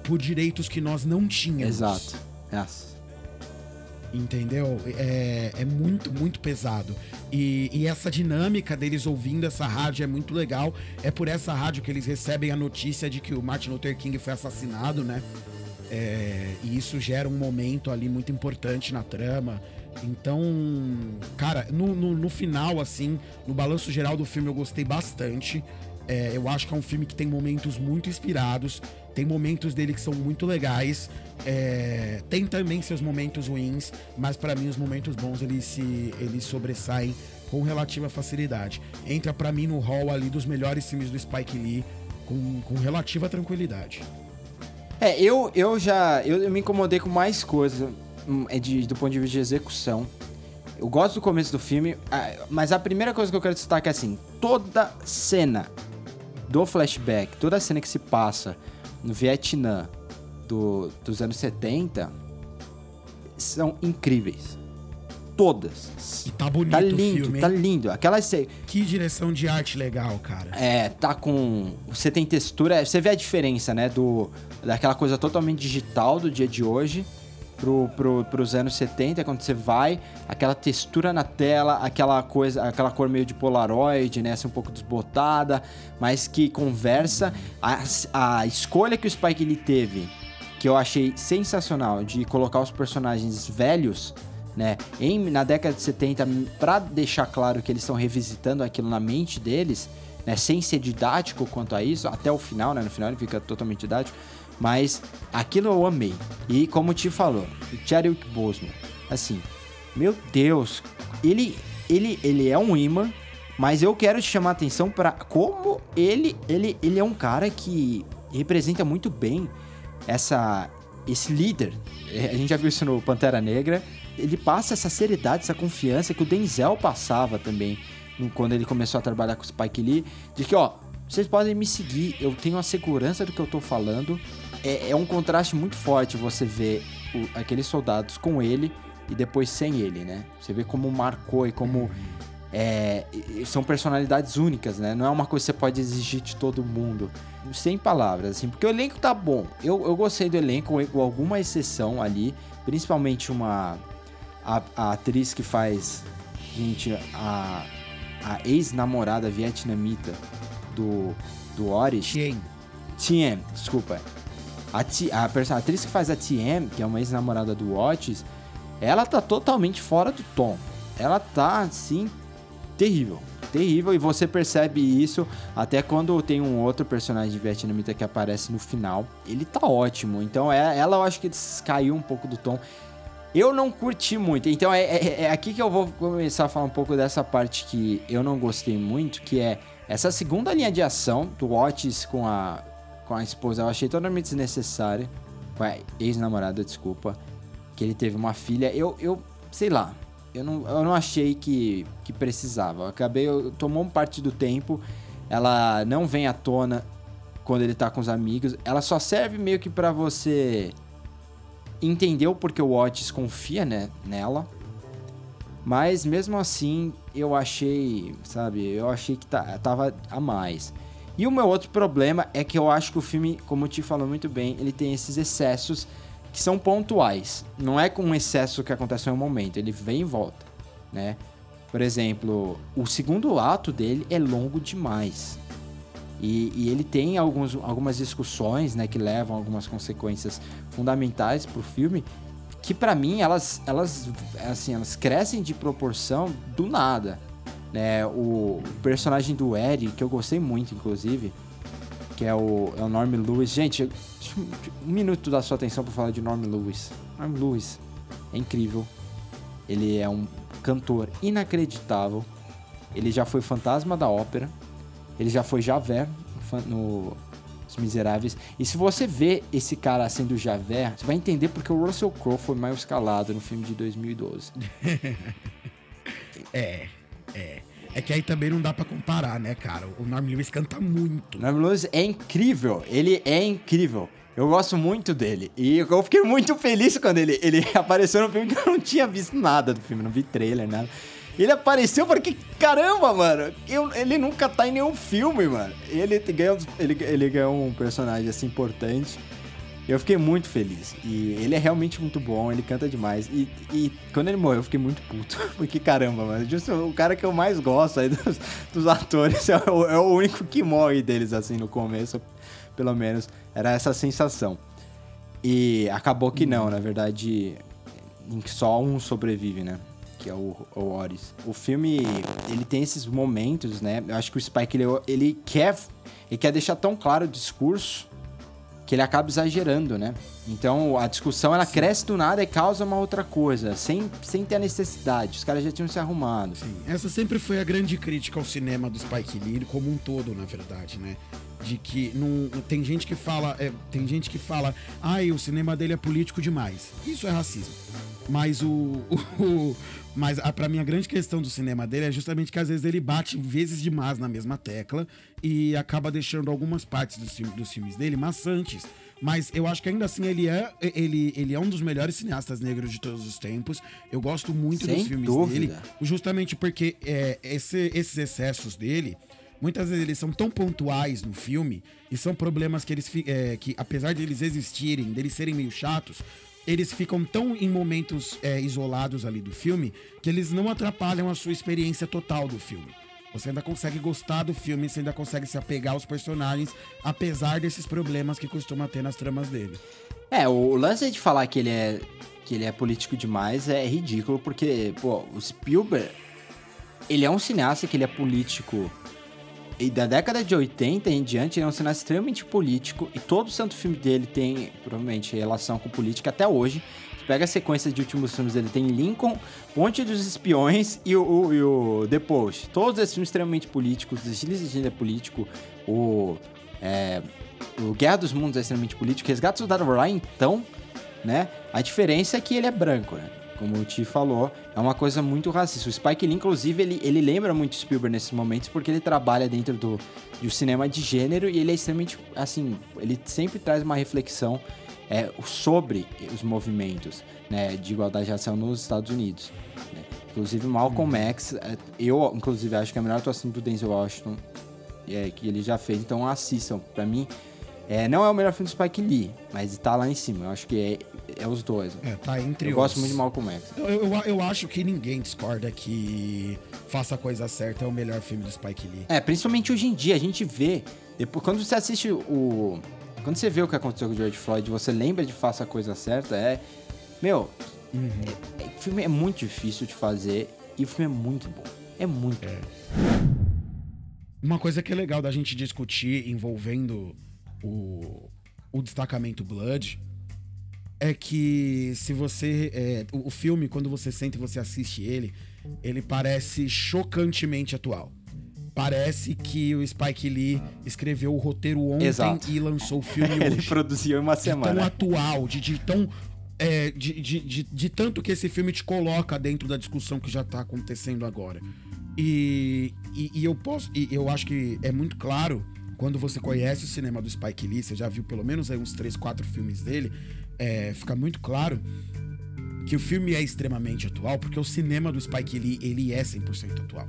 por direitos que nós não tínhamos. Exato. Yes. Entendeu? É, é muito, muito pesado. E, e essa dinâmica deles ouvindo essa rádio é muito legal. É por essa rádio que eles recebem a notícia de que o Martin Luther King foi assassinado, né? É, e isso gera um momento ali muito importante na trama. Então, cara, no, no, no final, assim, no balanço geral do filme eu gostei bastante. É, eu acho que é um filme que tem momentos muito inspirados, tem momentos dele que são muito legais, é, tem também seus momentos ruins, mas pra mim os momentos bons eles se eles sobressaem com relativa facilidade. Entra pra mim no hall ali dos melhores filmes do Spike Lee com, com relativa tranquilidade. É, eu, eu já. Eu, eu me incomodei com mais coisas hum, é de, do ponto de vista de execução. Eu gosto do começo do filme, mas a primeira coisa que eu quero destacar é assim: toda cena do flashback, toda cena que se passa no Vietnã do, dos anos 70 são incríveis. Todas. E tá bonito Tá o lindo, filme, tá lindo. Aquela Que direção de arte legal, cara. é, tá com. Você tem textura. Você vê a diferença, né? Do, daquela coisa totalmente digital do dia de hoje pro, pro, pros anos 70, quando você vai, aquela textura na tela, aquela coisa, aquela cor meio de Polaroid, né? Assim, um pouco desbotada, mas que conversa. A, a escolha que o Spike Lee teve, que eu achei sensacional, de colocar os personagens velhos né? Em, na década de 70, pra deixar claro que eles estão revisitando aquilo na mente deles, né? Sem ser didático quanto a isso, até o final, né? No final ele fica totalmente didático. Mas aquilo eu amei. E como Ti falou, o Chadwick Boseman, assim, meu Deus, ele, ele, ele é um imã, mas eu quero te chamar a atenção para como ele, ele, ele é um cara que representa muito bem essa esse líder. É, A gente já viu isso no Pantera Negra. Ele passa essa seriedade, essa confiança que o Denzel passava também quando ele começou a trabalhar com o Spike Lee, de que ó, vocês podem me seguir, eu tenho a segurança do que eu tô falando. É, é um contraste muito forte você ver o- aqueles soldados com ele e depois sem ele, né? Você vê como marcou e como é, são personalidades únicas, né? Não é uma coisa que você pode exigir de todo mundo. Sem palavras, assim, porque o elenco tá bom. Eu, eu gostei do elenco, com alguma exceção ali, principalmente uma. A, a atriz que faz. Gente, a, a ex-namorada vietnamita do, do Oris. Tien. Tiem, desculpa. A, a, a atriz que faz a Tiem, que é uma ex-namorada do Otis, ela tá totalmente fora do tom. Ela tá, assim, terrível. Terrível, e você percebe isso até quando tem um outro personagem vietnamita que aparece no final. Ele tá ótimo. Então, é, ela eu acho que caiu um pouco do tom. Eu não curti muito. Então é, é- é aqui que eu vou começar a falar um pouco dessa parte que eu não gostei muito, que é essa segunda linha de ação do Otis com a, com a esposa. Eu achei totalmente desnecessária. Com a ex-namorada, desculpa. Que ele teve uma filha. Eu, eu sei lá. Eu não, eu não achei que, que precisava. Eu acabei, eu, tomou parte do tempo. Ela não vem à tona quando ele tá com os amigos. Ela só serve meio que pra você entendeu porque o Otis confia né, nela. Mas mesmo assim, eu achei, sabe, eu achei que tá, tava a mais. E o meu outro problema é que eu acho que o filme, como Ti falou muito bem, ele tem esses excessos que são pontuais. Não é com um excesso que acontece em um momento, ele vem e volta, né? Por exemplo, o segundo ato dele é longo demais. E, e ele tem alguns, algumas discussões, né, que levam algumas consequências fundamentais pro filme, que pra mim elas, elas, assim, elas crescem de proporção do nada, né? O personagem do Eddie, que eu gostei muito, inclusive, que é o, é o Norm Lewis. Gente, um minuto da sua atenção pra falar de Norm Lewis. Norm Lewis é incrível. Ele é um cantor inacreditável. ele já foi Fantasma da Ópera, ele já foi Fan- no Os Miseráveis. E se você vê esse cara sendo Javert, você vai entender porque o Russell Crowe foi mais escalado no filme de 2012. É, é. É que aí também não dá pra comparar, né, cara? O Norm Lewis canta muito. O Norman Lewis é incrível, ele é incrível. Eu gosto muito dele. E eu fiquei muito feliz quando ele, ele apareceu no filme que eu não tinha visto nada do filme, não vi trailer, nada. Ele apareceu porque, caramba, mano, eu- ele nunca tá em nenhum filme, mano. Ele ganhou, ele, ele ganhou um personagem assim importante. Eu fiquei muito feliz. E ele é realmente muito bom, ele canta demais. E, e quando ele morreu, eu fiquei muito puto. Porque, caramba, mano, o cara que eu mais gosto aí dos, dos atores é o, é o único que morre deles, assim, no começo, pelo menos. Era essa sensação. E acabou que não, na verdade, só um sobrevive, né? Que é o, o Oris. O filme, ele tem esses momentos, né? Eu acho que o Spike, ele, ele quer, ele quer deixar tão claro o discurso que ele acaba exagerando, né? Então a discussão ela cresce do nada e causa uma outra coisa, sem, sem ter a necessidade. Os caras já tinham se arrumado. Sim, essa sempre foi a grande crítica ao cinema do Spike Lee, como um todo, na verdade, né? De que não, tem gente que fala, é, tem gente que fala, ai, o cinema dele é político demais. Isso é racismo. Mas o, o, mas a, pra mim a grande questão do cinema dele é justamente que às vezes ele bate vezes demais na mesma tecla e acaba deixando algumas partes dos, dos filmes dele maçantes. Mas eu acho que ainda assim ele é, ele, ele é um dos melhores cineastas negros de todos os tempos. Eu gosto muito Sem dos filmes dúvida. dele. Justamente porque é, esse- esses excessos dele, muitas vezes eles são tão pontuais no filme e são problemas que eles é, que, apesar de eles existirem, deles serem meio chatos, eles ficam tão em momentos é, isolados ali do filme que eles não atrapalham a sua experiência total do filme. Você ainda consegue gostar do filme, você ainda consegue se apegar aos personagens, apesar desses problemas que costuma ter nas tramas dele. É, o lance de falar que ele é que ele é político demais é ridículo, porque, pô, o Spielberg, ele é um cineasta que ele é político. E da década de 80 em diante, ele é um cineasta extremamente político. E todo santo filme dele tem, provavelmente, relação com política até hoje. Você pega a sequência de últimos filmes dele, tem Lincoln, Ponte dos Espiões e o, o, e o The Post. Todos esses filmes extremamente políticos. O Estilo de é político. O, é, o Guerra dos Mundos é extremamente político. Resgate do Soldado Ryan, então, né? A diferença é que ele é branco, né? Como o Ti falou, é uma coisa muito racista. O Spike Lee, inclusive, ele, ele lembra muito Spielberg nesses momentos porque ele trabalha dentro do, do cinema de gênero e ele é extremamente, assim, ele sempre traz uma reflexão é, sobre os movimentos né, de igualdade de racial nos Estados Unidos. né? Inclusive, Malcolm X, é, eu, inclusive, acho que é a melhor atuação do Denzel Washington é, que ele já fez, então assistam. Pra mim, é, não é o melhor filme do Spike Lee, mas tá lá em cima. Eu acho que é, é os dois. É, tá entre Eu os. gosto muito de Malcolm X. Eu, eu, eu acho que ninguém discorda que Faça a Coisa Certa é o melhor filme do Spike Lee. É, principalmente hoje em dia, a gente vê. Depois, quando você assiste o. Quando você vê o que aconteceu com o George Floyd, você lembra de Faça a Coisa Certa, é. Meu, é- é- o filme é muito difícil de fazer e o filme é muito bom. É muito bom. Uma coisa que é legal da gente discutir envolvendo o, o destacamento Blood é que se você. é, o, o filme, quando você sente e você assiste ele, ele parece chocantemente atual. Parece que o Spike Lee escreveu o roteiro ontem Exato. e lançou o filme Ele hoje. produziu em uma de tão semana. atual, de, de tão. é, de, de, de, de tanto que esse filme te coloca dentro da discussão que já tá acontecendo agora. E, e, e eu posso. E eu acho que é muito claro, quando você conhece o cinema do Spike Lee, você já viu pelo menos aí uns 3, 4 filmes dele, é, fica muito claro que o filme é extremamente atual, porque o cinema do Spike Lee, ele é 100% atual.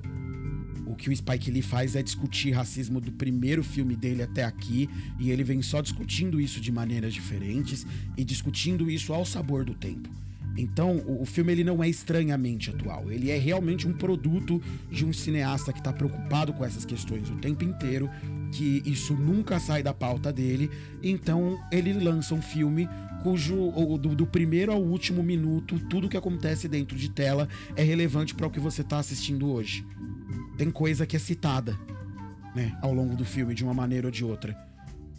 O que o Spike Lee faz é discutir racismo do primeiro filme dele até aqui, e ele vem só discutindo isso de maneiras diferentes e discutindo isso ao sabor do tempo. Então, o, o filme ele não é estranhamente atual, ele é realmente um produto de um cineasta que está preocupado com essas questões o tempo inteiro, que isso nunca sai da pauta dele, então ele lança um filme cujo do, do primeiro ao último minuto, tudo que acontece dentro de tela é relevante para o que você está assistindo hoje tem coisa que é citada, né, ao longo do filme, de uma maneira ou de outra.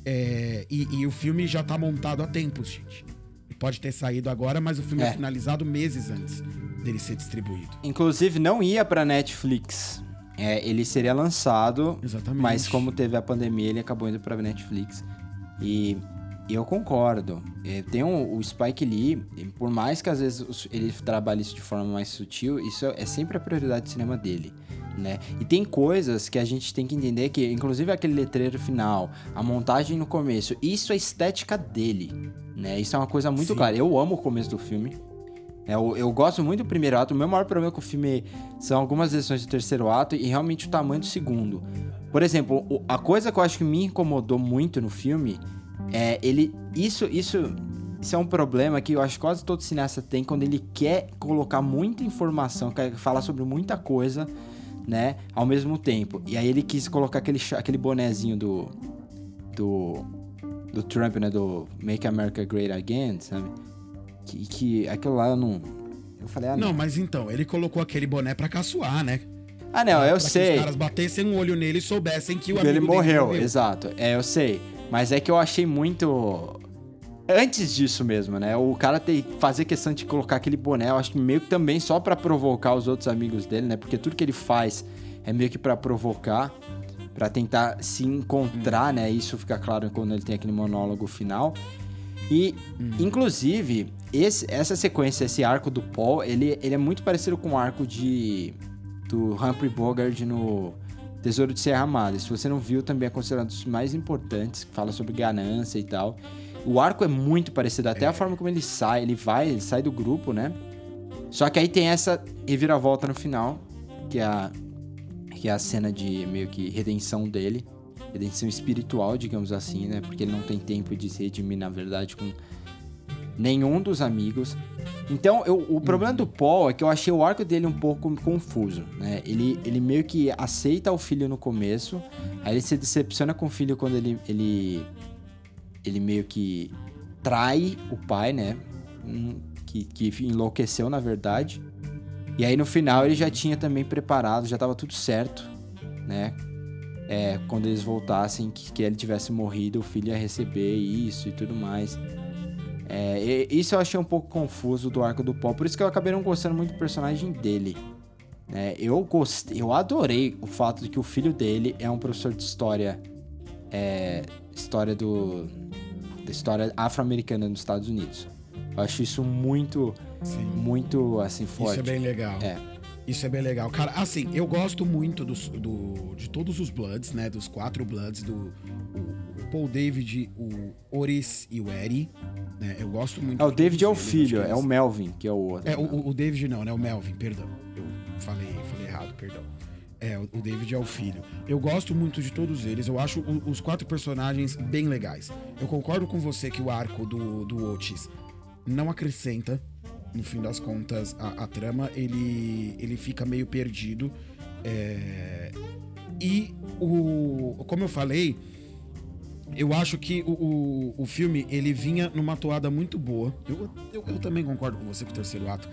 É, e, e o filme já tá montado há tempos, gente. Pode ter saído agora, mas o filme é, É. finalizado meses antes dele ser distribuído. Inclusive, não ia pra Netflix. é, ele seria lançado, Exatamente. mas como teve a pandemia, ele acabou indo pra Netflix. E eu concordo. É, tem um- o Spike Lee, por mais que às vezes ele trabalhe isso de forma mais sutil, isso é sempre a prioridade do cinema dele. Né? E tem coisas que a gente tem que entender que, inclusive aquele letreiro final, a montagem no começo, isso é estética dele. Né? Isso é uma coisa muito Sim. clara. Eu amo o começo do filme. É, eu, eu gosto muito do primeiro ato. O meu maior problema com o filme são algumas decisões do terceiro ato e realmente o tamanho do segundo. Por exemplo, a coisa que eu acho que me incomodou muito no filme é ele. Isso, isso, isso é um problema que eu acho que quase todo cineasta tem quando ele quer colocar muita informação, quer falar sobre muita coisa, né? Ao mesmo tempo. E aí ele quis colocar aquele, aquele bonezinho do. Do. Do Trump, né? Do Make America Great Again, sabe? Que, que aquilo lá eu não. Eu falei, ah, não. Não, mas então, ele colocou aquele boné pra caçoar, né? Ah, não, eu pra sei. que os caras batessem um olho nele e soubessem que o que ele amigo dele morreu, exato. É, eu sei. Mas é que eu achei muito. Antes disso mesmo, né? O cara tem fazer questão de colocar aquele boné, eu acho que meio que também só pra provocar os outros amigos dele, né? Porque tudo que ele faz é meio que pra provocar, pra tentar se encontrar, né? Isso fica claro quando ele tem aquele monólogo final. E, inclusive, esse- essa sequência, esse arco do Paul, ele, ele é muito parecido com o arco de do Humphrey Bogart no Tesouro de Serra Madre. Se você não viu, também é considerado um dos mais importantes, que fala sobre ganância e tal. O arco é muito parecido, até a forma como ele sai, ele vai, ele sai do grupo, né? Só que aí tem essa reviravolta no final, que é a, que é a cena de meio que redenção dele. Redenção espiritual, digamos assim, né? Porque ele não tem tempo de se redimir, na verdade, com nenhum dos amigos. Então, eu- o problema do Paul é que eu achei o arco dele um pouco confuso, né? Ele, ele meio que aceita o filho no começo, aí ele se decepciona com o filho quando ele, ele, ele meio que trai o pai, né? Hum, Que, que enlouqueceu, na verdade. E aí, no final, ele já tinha também preparado, já tava tudo certo, né? É, quando eles voltassem, que, que ele tivesse morrido, o filho ia receber isso e tudo mais. É, isso eu achei um pouco confuso do arco do Paul, por isso que eu acabei não gostando muito do personagem dele. né? eu gostei, eu adorei o fato de que o filho dele é um professor de história, é, história do, da história afro-americana nos Estados Unidos. Eu acho isso muito, Sim. muito assim forte. Isso é bem legal. É. Isso é bem legal. Cara, assim, eu gosto muito dos, do, de todos os Bloods, né? Dos quatro Bloods, do Paul David, o Oris e o Eri. Né? Eu gosto muito É, o David é o filho, é o Melvin, que é o outro. É, o, o- o David não, né? O Melvin, perdão. Eu falei, falei errado, perdão. É, o, David é o filho. Eu gosto muito de todos eles. Eu acho os quatro personagens bem legais. Eu concordo com você que o arco do, do Otis não acrescenta, no fim das contas, a, a trama. Ele, ele fica meio perdido. É, e o. Como eu falei, eu acho que o, o, o filme ele vinha numa toada muito boa. Eu, eu, eu também concordo com você que o terceiro ato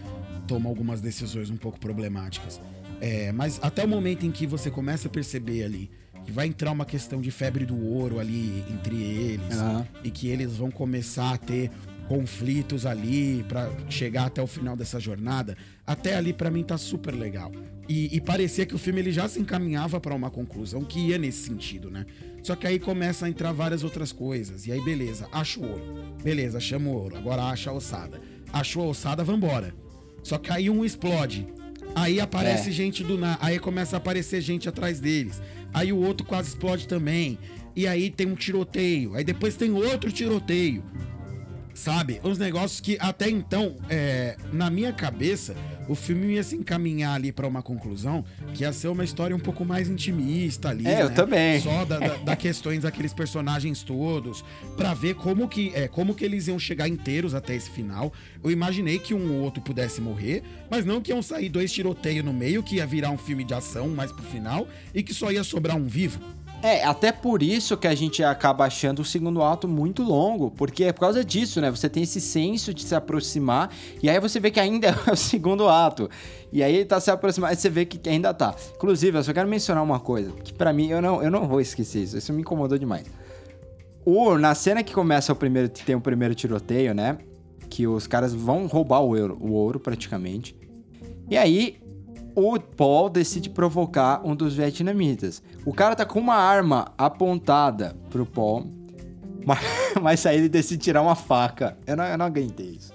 toma algumas decisões um pouco problemáticas. É, mas até o momento em que você começa a perceber ali que vai entrar uma questão de febre do ouro ali entre eles Aham. e que eles vão começar a ter conflitos ali pra chegar até o final dessa jornada, até ali pra mim tá super legal. E, e parecia que o filme ele já se encaminhava pra uma conclusão que ia nesse sentido, né? Só que aí começa a entrar várias outras coisas. E aí, beleza, acha o ouro. Beleza, chama o ouro. Agora acha a ossada. Achou a ossada, vambora. Só que aí um explode. Aí aparece É. gente do nada. Aí começa a aparecer gente atrás deles. Aí o outro quase explode também. E aí tem um tiroteio. Aí depois tem outro tiroteio. Sabe? Uns negócios que até então, é, na minha cabeça, o filme ia se encaminhar ali pra uma conclusão que ia ser uma história um pouco mais intimista ali. É, eu né? também. Só da, da, da questões daqueles personagens todos, Pra ver como que, é, como que eles iam chegar inteiros até esse final. Eu imaginei que um ou outro pudesse morrer, mas não que iam sair dois tiroteios no meio, que ia virar um filme de ação mais pro final e que só ia sobrar um vivo. É, até por isso que a gente acaba achando o segundo ato muito longo, porque é por causa disso, né? Você tem esse senso de se aproximar, e aí você vê que ainda é o segundo ato. E aí ele tá se aproximando, aí você vê que ainda tá. Inclusive, eu só quero mencionar uma coisa, que pra mim, eu não, eu não vou esquecer isso, isso me incomodou demais. O, na cena que começa o primeiro, tem o primeiro tiroteio, né? Que os caras vão roubar o ouro, o ouro praticamente. E aí, o Paul decide provocar um dos vietnamitas. O cara tá com uma arma apontada pro Paul, mas, mas aí ele decide tirar uma faca. Eu não, eu não aguentei isso.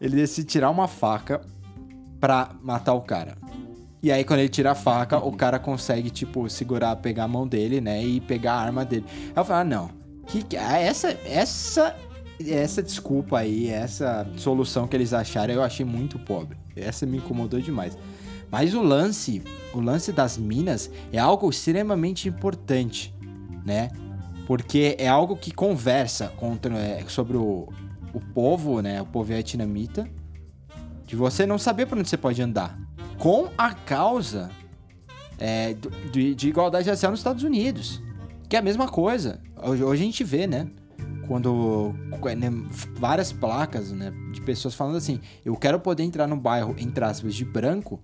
Ele decide tirar uma faca pra matar o cara. E aí, quando ele tira a faca, o cara consegue, tipo, segurar, pegar a mão dele, né? E pegar a arma dele. Aí eu falo, ah, não. Que, que, ah, essa, essa, essa desculpa aí, essa solução que eles acharam, eu achei muito pobre. Essa me incomodou demais. Mas o lance, o lance das minas é algo extremamente importante, né? Porque é algo que conversa contra, é, sobre o, o povo, né? O povo vietnamita. De você não saber para onde você pode andar. Com a causa é, de, de igualdade racial nos Estados Unidos. Que é a mesma coisa. Hoje, hoje a gente vê, né? Quando né, várias placas né, de pessoas falando assim: eu quero poder entrar no bairro, entre aspas, de branco,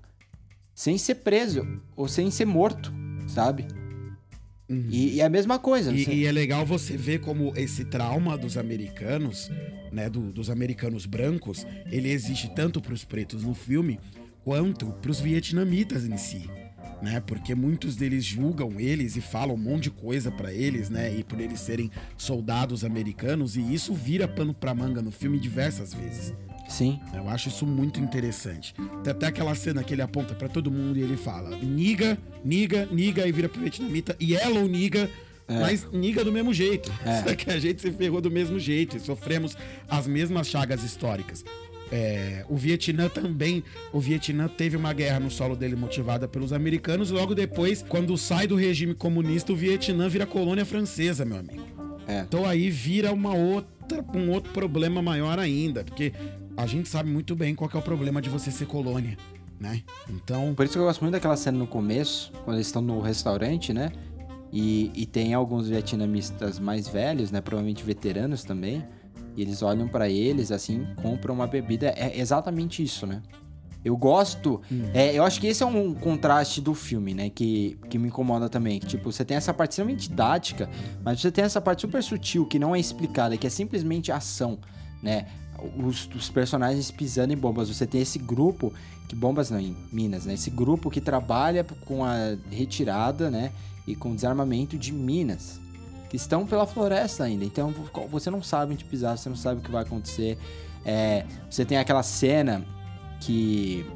sem ser preso ou sem ser morto, sabe? Uhum. E, e é a mesma coisa. E, você- e é legal você ver como esse trauma dos americanos, né, do- dos americanos brancos, ele existe tanto para os pretos no filme quanto para os vietnamitas em si, né? Porque muitos deles julgam eles e falam um monte de coisa para eles, né? E por eles serem soldados americanos e isso vira pano para manga no filme diversas vezes. Sim. Eu acho isso muito interessante. Tem até aquela cena que ele aponta pra todo mundo e ele fala: niga, niga, niga, e vira pro vietnamita, yellow niga, mas niga do mesmo jeito. Só que a gente se ferrou do mesmo jeito e sofremos as mesmas chagas históricas. É, o Vietnã também, o Vietnã teve uma guerra no solo dele motivada pelos americanos. Logo depois, quando sai do regime comunista, o Vietnã vira colônia francesa, meu amigo. É. Então aí vira uma outra, um outro problema maior ainda, porque a gente sabe muito bem qual é o problema de você ser colônia, né? Então, Por isso que eu gosto muito daquela cena no começo, quando eles estão no restaurante, né? E, e tem alguns vietnamistas mais velhos, né? Provavelmente veteranos também. E eles olham pra eles, assim, compram uma bebida. É exatamente isso, né? Eu gosto. é, eu acho que esse é um contraste do filme, né? Que, que me incomoda também. Que, tipo, você tem essa parte extremamente didática, mas você tem essa parte super sutil que não é explicada, que é simplesmente ação, né? Os, os personagens pisando em bombas. Você tem esse grupo, que bombas não, em Minas, né? Esse grupo que trabalha com a retirada, né? E com desarmamento de minas. Que estão pela floresta ainda. Então você não sabe onde pisar, você não sabe o que vai acontecer. É, você tem aquela cena que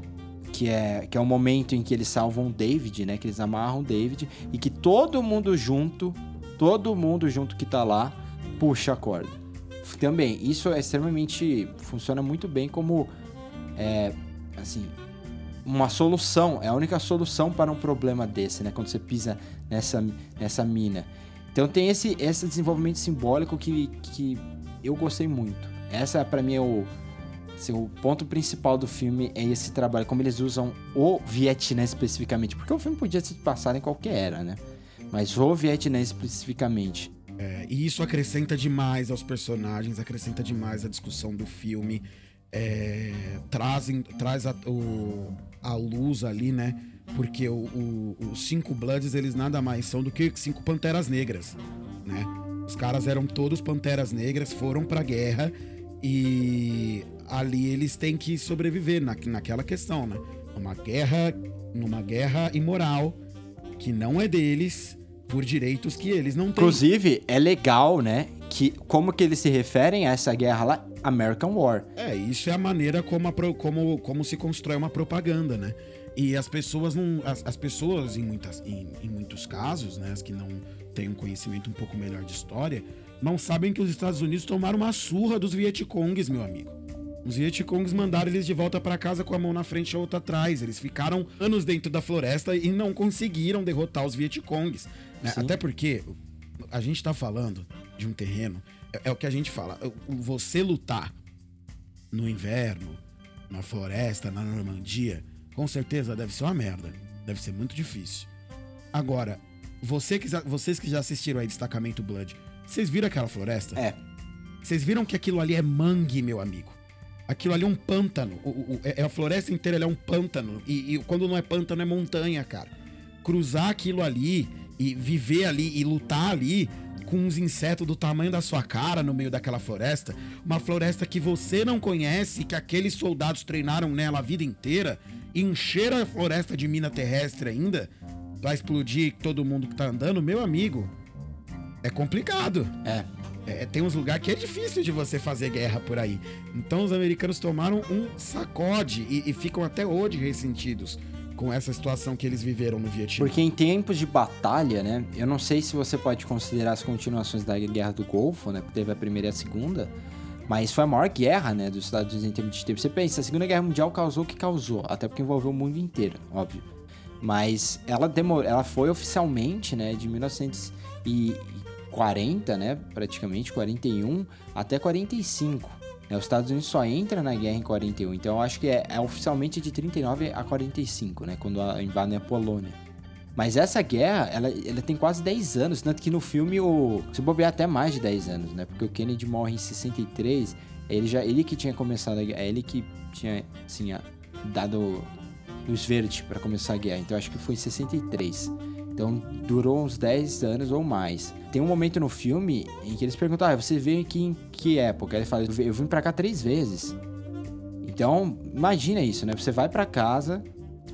que é que é o momento em que eles salvam David, né? Que eles amarram David e que todo mundo junto, todo mundo junto que tá lá puxa a corda. Também isso é extremamente funciona muito bem como é, assim uma solução, é a única solução para um problema desse, né? Quando você pisa nessa, nessa mina. Então tem esse, esse desenvolvimento simbólico que, que eu gostei muito. Essa para mim é o, assim, o ponto principal do filme é esse trabalho, como eles usam o Vietnã especificamente, porque o filme podia se passar em qualquer era, né? Mas o Vietnã especificamente. É, e isso acrescenta demais aos personagens, acrescenta demais a discussão do filme. É, trazem, traz a, o, a luz ali, né? Porque os cinco Bloods, eles nada mais são do que cinco Panteras Negras, né? Os caras eram todos Panteras Negras, foram pra guerra e ali eles têm que sobreviver na, naquela questão, né? Uma guerra, numa guerra imoral que não é deles por direitos que eles não têm. Inclusive, é legal, né? Que como que eles se referem a essa guerra lá? American War. É, isso é a maneira como, a como, como se constrói uma propaganda, né? E as pessoas não. As, as pessoas, em, muitas, em, em muitos casos, né? As que não têm um conhecimento um pouco melhor de história, não sabem que os Estados Unidos tomaram uma surra dos Vietcongs, meu amigo. Os Vietcongs mandaram eles de volta pra casa com a mão na frente e a outra atrás. Eles ficaram anos dentro da floresta e não conseguiram derrotar os Vietcongs. Né? Até porque a gente tá falando de um terreno. É, é o que a gente fala. Você lutar no inverno, na floresta, na Normandia, com certeza deve ser uma merda. Deve ser muito difícil. Agora, você que vocês que já assistiram aí Destacamento Blood, vocês viram aquela floresta? É. Vocês viram que aquilo ali é mangue, meu amigo? Aquilo ali é um pântano. O- o- o- é- a floresta inteira é um pântano. E, e quando não é pântano, é montanha, cara. Cruzar aquilo ali e viver ali e lutar ali com uns insetos do tamanho da sua cara no meio daquela floresta. Uma floresta que você não conhece, que aqueles soldados treinaram nela a vida inteira. encher a floresta de mina terrestre ainda, pra explodir todo mundo que tá andando, meu amigo, é complicado. É. É, tem uns lugares que é difícil de você fazer guerra por aí. Então os americanos tomaram um sacode e, e ficam até hoje ressentidos com essa situação que eles viveram no Vietnã. Porque em tempos de batalha, né? Eu não sei se você pode considerar as continuações da Guerra do Golfo, né? Teve a primeira e a segunda. Mas foi a maior guerra, né, dos Estados Unidos em termos de tempo. Você pensa, a Segunda Guerra Mundial causou o que causou, até porque envolveu o mundo inteiro, óbvio. Mas ela demorou, ela foi oficialmente, né, de 1940, né, praticamente 41 até 45. Né, os Estados Unidos só entra na guerra em 41, então eu acho que é, é oficialmente de 39 a 45, né, quando invadem a Polônia. Mas essa guerra, ela, ela tem quase 10 anos, tanto que no filme o se bobear até mais de 10 anos, né? Porque o Kennedy morre em 63, ele já ele que tinha começado a guerra, é ele que tinha assim, dado luz verde para começar a guerra. Então acho que foi em 63. Então durou uns 10 anos ou mais. Tem um momento no filme em que eles perguntam: "Ah, você veio aqui em que época?" Ele fala: "Eu vim pra cá três vezes." Então, imagina isso, né? Você vai pra casa,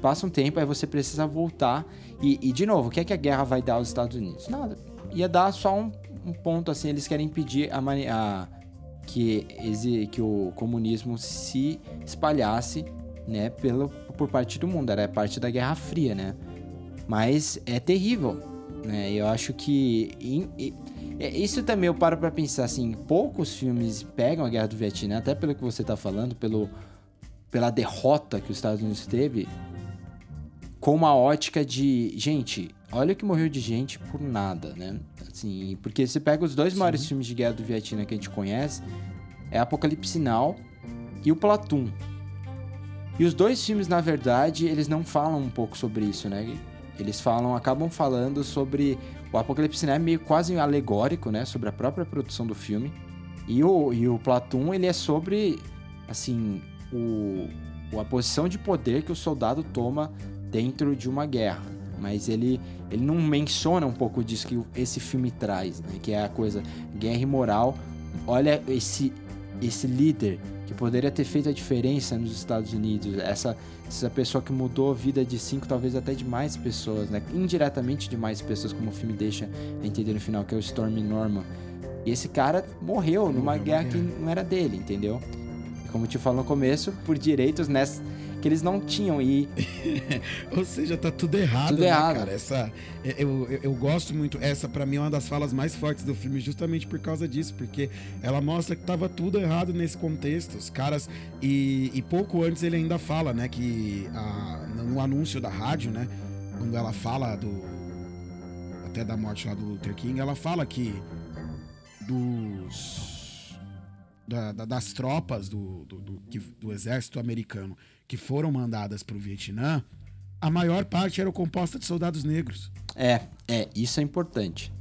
passa um tempo, aí você precisa voltar. E, e, de novo, o que é que a guerra vai dar aos Estados Unidos? Nada. Ia dar só um, um ponto assim, eles querem impedir a, a- que, exi- que o comunismo se espalhasse, né, pelo, por parte do mundo. Era parte da Guerra Fria, né? Mas é terrível, né? Eu acho que em- é, isso também eu paro pra pensar assim, poucos filmes pegam a Guerra do Vietnã, até pelo que você tá falando, pelo pela derrota que os Estados Unidos teve, com uma ótica de, gente, olha o que morreu de gente por nada, né? Assim, porque você pega os dois maiores filmes de guerra do Vietnã que a gente conhece, é Apocalipse Now e o Platoon. E os dois filmes, na verdade, eles não falam um pouco sobre isso, né? Eles falam, acabam falando sobre o Apocalipse Now é meio quase alegórico, né, sobre a própria produção do filme. E o, e o Platoon, ele é sobre, assim, o, a posição de poder que o soldado toma dentro de uma guerra. Mas ele, ele não menciona um pouco disso que esse filme traz, né? Que é a coisa guerra e moral. Olha esse, esse líder que poderia ter feito a diferença nos Estados Unidos. Essa, essa pessoa que mudou a vida de cinco, talvez até de mais pessoas, né? Indiretamente de mais pessoas, como o filme deixa entender no final, que é o Storm Norman. E esse cara morreu numa guerra que não era dele, entendeu? Como eu te falei no começo, por direitos nessa, que eles não tinham. E Ou seja, tá tudo errado, Tudo né, errado. cara? Essa, eu, eu, eu gosto muito. Essa, pra mim, é uma das falas mais fortes do filme, justamente por causa disso, porque ela mostra que tava tudo errado nesse contexto. Os caras. E, e pouco antes ele ainda fala, né, que a- no anúncio da rádio, né, quando ela fala do. Até da morte lá do Luther King, ela fala que dos. da- da- das tropas do, do, do, do exército americano que foram mandadas para o Vietnã, a maior parte era composta de soldados negros. é, é, isso é importante.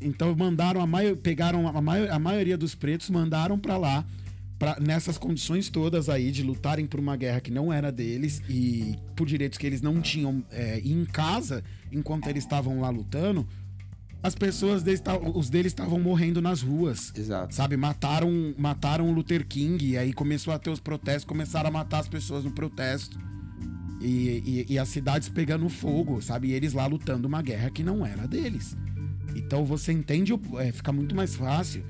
Então mandaram a maio, pegaram a, maio- a maioria dos pretos, mandaram para lá, pra, nessas condições todas aí de lutarem por uma guerra que não era deles e por direitos que eles não tinham é, em casa, enquanto eles estavam lá lutando, as pessoas deles, os deles estavam morrendo nas ruas. Exato. Sabe, mataram, mataram o Luther King e aí começou a ter os protestos, começaram a matar as pessoas no protesto. E, e, e as cidades pegando fogo, sabe? E eles lá lutando uma guerra que não era deles. Então você entende, é, fica muito mais fácil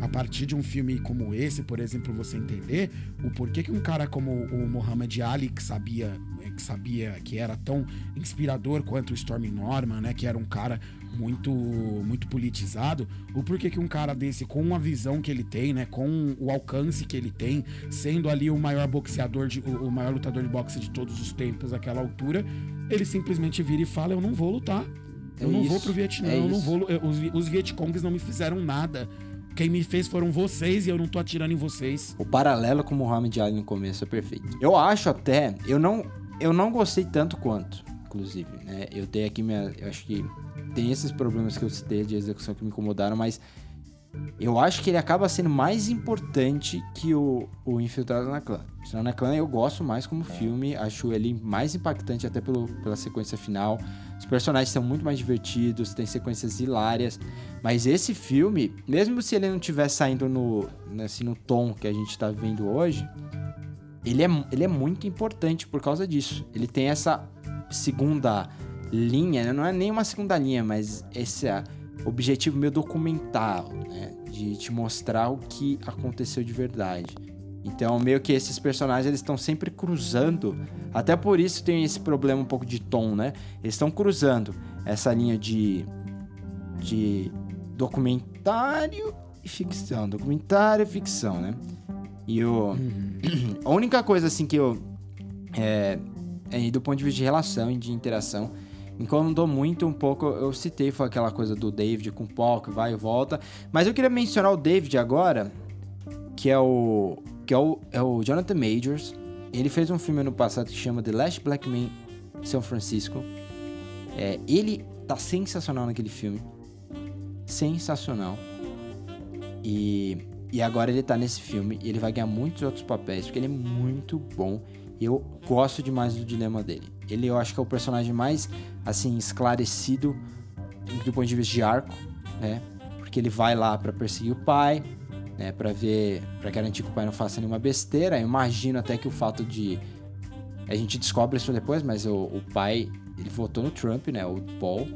a partir de um filme como esse, por exemplo, você entender o porquê que um cara como o Muhammad Ali, que sabia, que sabia que era tão inspirador quanto o Stormy Norman, né, que era um cara muito muito politizado, o porquê que um cara desse com a visão que ele tem, né, com o alcance que ele tem, sendo ali o maior boxeador de, o, maior lutador de boxe de todos os tempos àquela altura, ele simplesmente vira e fala: "Eu não vou lutar. Eu É não vou isso, pro Vietnã, é eu não vou eu- os, os Vietcongs não me fizeram nada. Quem me fez foram vocês e eu não tô atirando em vocês. O paralelo com o Muhammad Ali no começo é perfeito. Eu acho até, eu não, eu não gostei tanto quanto, inclusive, né? Eu dei aqui minha, eu acho que tem esses problemas que eu citei de execução que me incomodaram, mas eu acho que ele acaba sendo mais importante que o, o Infiltrado na Clã. Infiltrado na Clã eu gosto mais como filme, acho ele mais impactante até pelo, pela sequência final. Os personagens são muito mais divertidos, tem sequências hilárias. Mas esse filme, mesmo se ele não tivesse saindo no, assim, no tom que a gente tá vendo hoje, ele é, ele é muito importante por causa disso. Ele tem essa segunda linha, né? não é nem uma segunda linha, mas esse é objetivo meio documental, né? De te mostrar o que aconteceu de verdade. Então, meio que esses personagens eles estão sempre cruzando. Até por isso tem esse problema um pouco de tom, né? Eles estão cruzando essa linha de de documentário e ficção, documentário e ficção, né? E o a única coisa assim que eu é, é do ponto de vista de relação e de interação incomodou muito um pouco. Eu citei foi aquela coisa do David com o Paul que vai e volta, mas eu queria mencionar o David agora, que é o que é o, é o Jonathan Majors. Ele fez um filme ano passado que chama The Last Black Man São Francisco. É, ele tá sensacional naquele filme. Sensacional. E, e agora ele tá nesse filme e ele vai ganhar muitos outros papéis, porque ele é muito bom. Eu gosto demais do dilema dele. Ele eu acho que é o personagem mais assim esclarecido do ponto de vista de arco, né? Porque ele vai lá para perseguir o pai, né, para ver, para garantir que o pai não faça nenhuma besteira. Eu imagino até que o fato de a gente descobre isso depois, mas o, o pai ele votou no Trump, né, o Paul.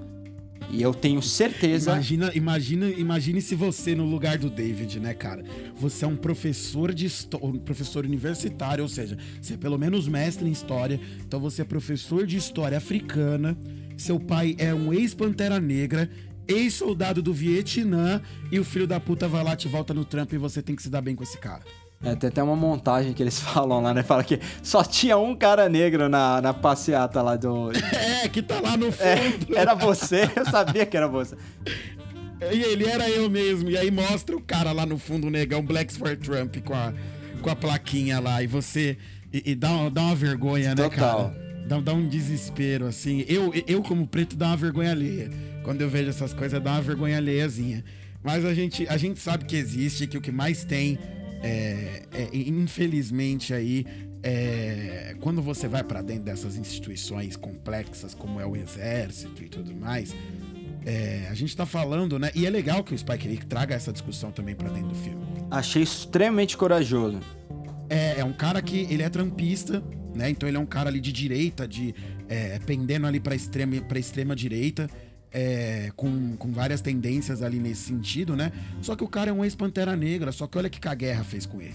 E eu tenho certeza. Imagina, imagina, imagine se você no lugar do David, né, cara? Você é um professor de um professor universitário, ou seja, você é pelo menos mestre em história. Então você é professor de história africana. Seu pai é um ex-pantera negra ex-soldado do Vietnã e o filho da puta vai lá, te volta no Trump e você tem que se dar bem com esse cara. É, tem até uma montagem que eles falam lá, né? Fala que só tinha um cara negro na, na passeata lá do. É, que tá lá no É, fundo. era você, eu sabia que era você. E ele era eu mesmo. E aí mostra o cara lá no fundo, o negão, Blacks for Trump, com a, com a plaquinha lá. E você. E, e dá, uma, dá uma vergonha, né, Total. cara? Dá, dá um desespero, assim. Eu, eu, como preto, dá uma vergonha alheia. Quando eu vejo essas coisas, dá uma vergonha alheiazinha. Mas a gente, a gente sabe que existe, que o que mais tem, é, é, infelizmente, aí, é, quando você vai para dentro dessas instituições complexas, como é o exército e tudo mais, é, a gente tá falando, né? E é legal que o Spike Lee traga essa discussão também para dentro do filme. Achei extremamente corajoso. É, é um cara que ele é trampista, né? Então ele é um cara ali de direita, de é, pendendo ali para extrema para extrema direita, é, com, com várias tendências ali nesse sentido, né? Só que o cara é um ex-pantera negra, só que olha o que, a guerra fez com ele.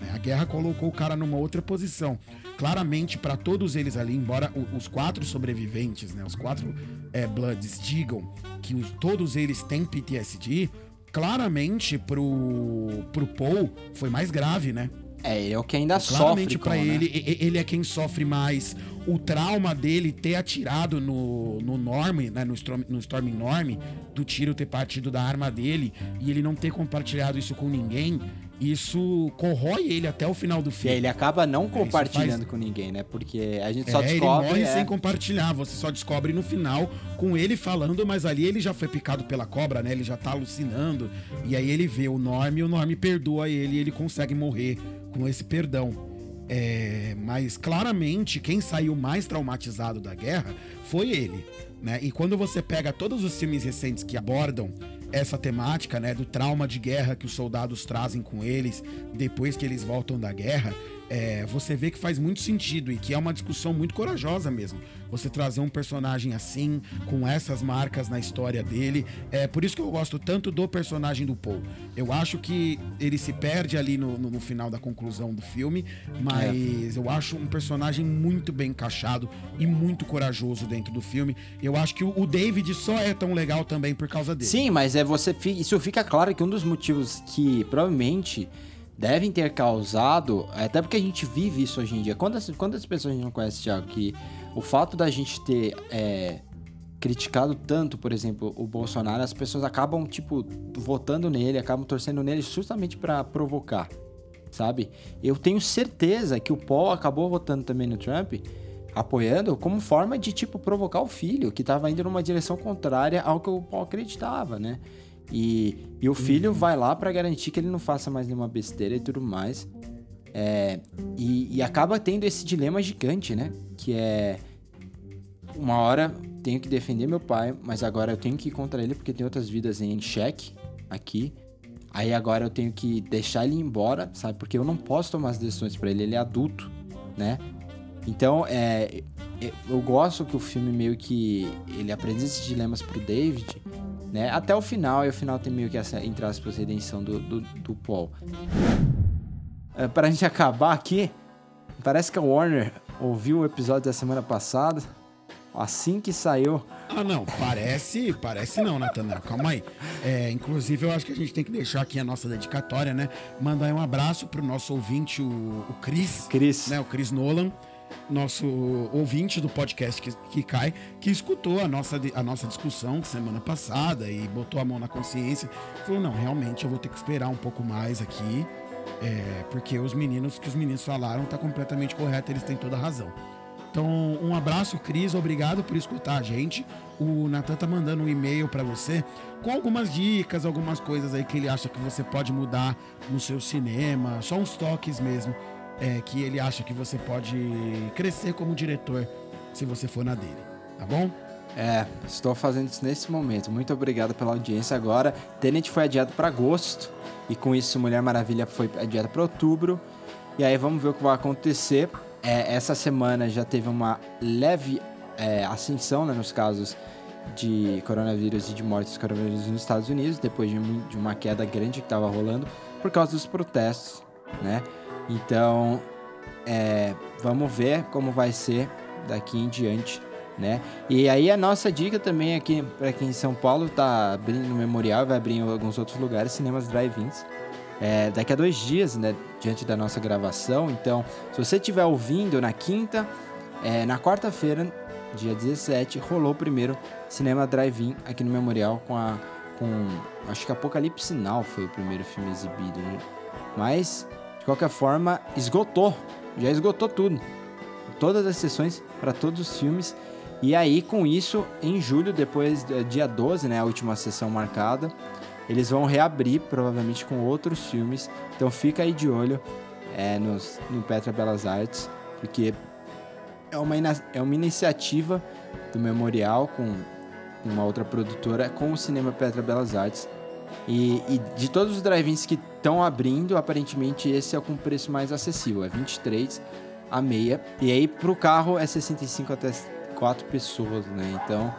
né? A guerra colocou o cara numa outra posição. Claramente, para todos eles ali, embora os quatro sobreviventes, né, os quatro é, Bloods digam que os- todos eles têm PTSD, claramente pro, pro Paul foi mais grave, né? É, ele é o que ainda Claramente sofre pra né? ele, ele é quem sofre mais. O trauma dele ter atirado no, no Norm, né, no, Storm, no Storm Norm, do tiro ter partido da arma dele e ele não ter compartilhado isso com ninguém, isso corrói ele até o final do E filme. ele acaba não isso compartilhando faz- com ninguém, né? Porque a gente só é, ele descobre. morre é, sem compartilhar, você só descobre no final com ele falando, mas ali ele já foi picado pela cobra, né? Ele já tá alucinando. E aí ele vê o Norm e o Norm perdoa ele e ele consegue morrer com esse perdão. É, mas claramente quem saiu mais traumatizado da guerra foi ele, né? E quando você pega todos os filmes recentes que abordam essa temática, né, do trauma de guerra que os soldados trazem com eles depois que eles voltam da guerra, é, você vê que faz muito sentido e que é uma discussão muito corajosa mesmo. Você trazer um personagem assim, com essas marcas na história dele. É por isso que eu gosto tanto do personagem do Paul. Eu acho que ele se perde ali no, no- no final da conclusão do filme, mas eu acho um personagem muito bem encaixado e muito corajoso dentro do filme. Eu acho que o, o David só é tão legal também por causa dele. Sim, mas é você isso fica claro que um dos motivos que provavelmente devem ter causado, até porque a gente vive isso hoje em dia. Quantas, quantas pessoas a gente não conhece, Thiago, que o fato da gente ter é, criticado tanto, por exemplo, o Bolsonaro, as pessoas acabam, tipo, votando nele, acabam torcendo nele justamente pra provocar, sabe? Eu tenho certeza que o Paul acabou votando também no Trump, apoiando como forma de, tipo, provocar o filho, que tava indo numa direção contrária ao que o Paul acreditava, né? E, e o filho vai lá pra garantir que ele não faça mais nenhuma besteira e tudo mais. É, e, e acaba tendo esse dilema gigante, né? Que é. Uma hora tenho que defender meu pai, mas agora eu tenho que ir contra ele porque tem outras vidas em xeque aqui. Aí agora eu tenho que deixar ele embora, sabe? Porque eu não posso tomar as decisões pra ele, ele é adulto, né? Então, é, é, eu gosto que o filme meio que ele apresenta esses dilemas pro David, né? Até o final, e o final tem meio que essa, entre aspas, redenção do, do, do Paul. É, pra gente acabar aqui, parece que a Warner ouviu o episódio da semana passada, assim que saiu. Ah, não, parece, parece não, Natanael. Calma aí. É, inclusive, eu acho que a gente tem que deixar aqui a nossa dedicatória, né? Mandar um abraço pro nosso ouvinte, o, o Cris. Cris. Né, o Cris Nolan nosso ouvinte do podcast que, que, cai, que escutou a nossa, a nossa discussão semana passada e botou a mão na consciência. Falou, não, realmente eu vou ter que esperar um pouco mais aqui, é, porque os meninos que os meninos falaram tá completamente correto, eles têm toda a razão. Então, um abraço, Cris, obrigado por escutar a gente. O Natan tá mandando um e-mail para você com algumas dicas, algumas coisas aí que ele acha que você pode mudar no seu cinema, só uns toques mesmo é, que ele acha que você pode crescer como diretor se você for na dele, tá bom? É, estou fazendo isso nesse momento. Muito obrigado pela audiência. Agora, Tenet foi adiado para agosto e com isso Mulher Maravilha foi adiada para outubro. E aí vamos ver o que vai acontecer. É, essa semana já teve uma leve é, ascensão né, nos casos de coronavírus e de mortes coronavírus nos Estados Unidos, depois de, de uma queda grande que estava rolando por causa dos protestos, né? Então, é, vamos ver como vai ser daqui em diante, né? E aí a nossa dica também aqui para quem em São Paulo tá abrindo no Memorial, vai abrir em alguns outros lugares, cinemas drive-ins. É, daqui a dois dias, né, diante da nossa gravação. Então, se você estiver ouvindo na quinta, é, na quarta-feira, dia 17, rolou o primeiro cinema drive-in aqui no Memorial com a com acho que Apocalipse Now foi o primeiro filme exibido, né? Mas de qualquer forma, esgotou. Já esgotou tudo. Todas as sessões para todos os filmes. E aí, com isso, em julho, depois, dia 12, né, a última sessão marcada, eles vão reabrir, provavelmente com outros filmes. Então fica aí de olho é, nos, no Petra Belas Artes, porque é uma, é uma iniciativa do Memorial com uma outra produtora com o Cinema Petra Belas Artes e, e de todos os drive-ins que estão abrindo, aparentemente esse é com preço mais acessível, é 23 a meia. E aí pro carro é 65 até 4 pessoas, né? Então,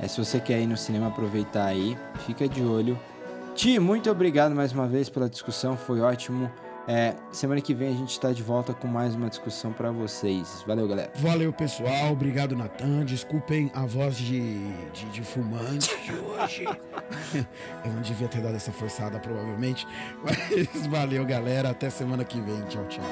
é, se você quer ir no cinema aproveitar aí, fica de olho. Ti, muito obrigado mais uma vez pela discussão, foi ótimo. É, semana que vem a gente está de volta com mais uma discussão para vocês. Valeu, galera. Valeu, pessoal. Obrigado, Natan. Desculpem a voz de, de, de fumante de hoje. Eu não devia ter dado essa forçada, provavelmente. Mas valeu, galera. Até semana que vem. Tchau, tchau.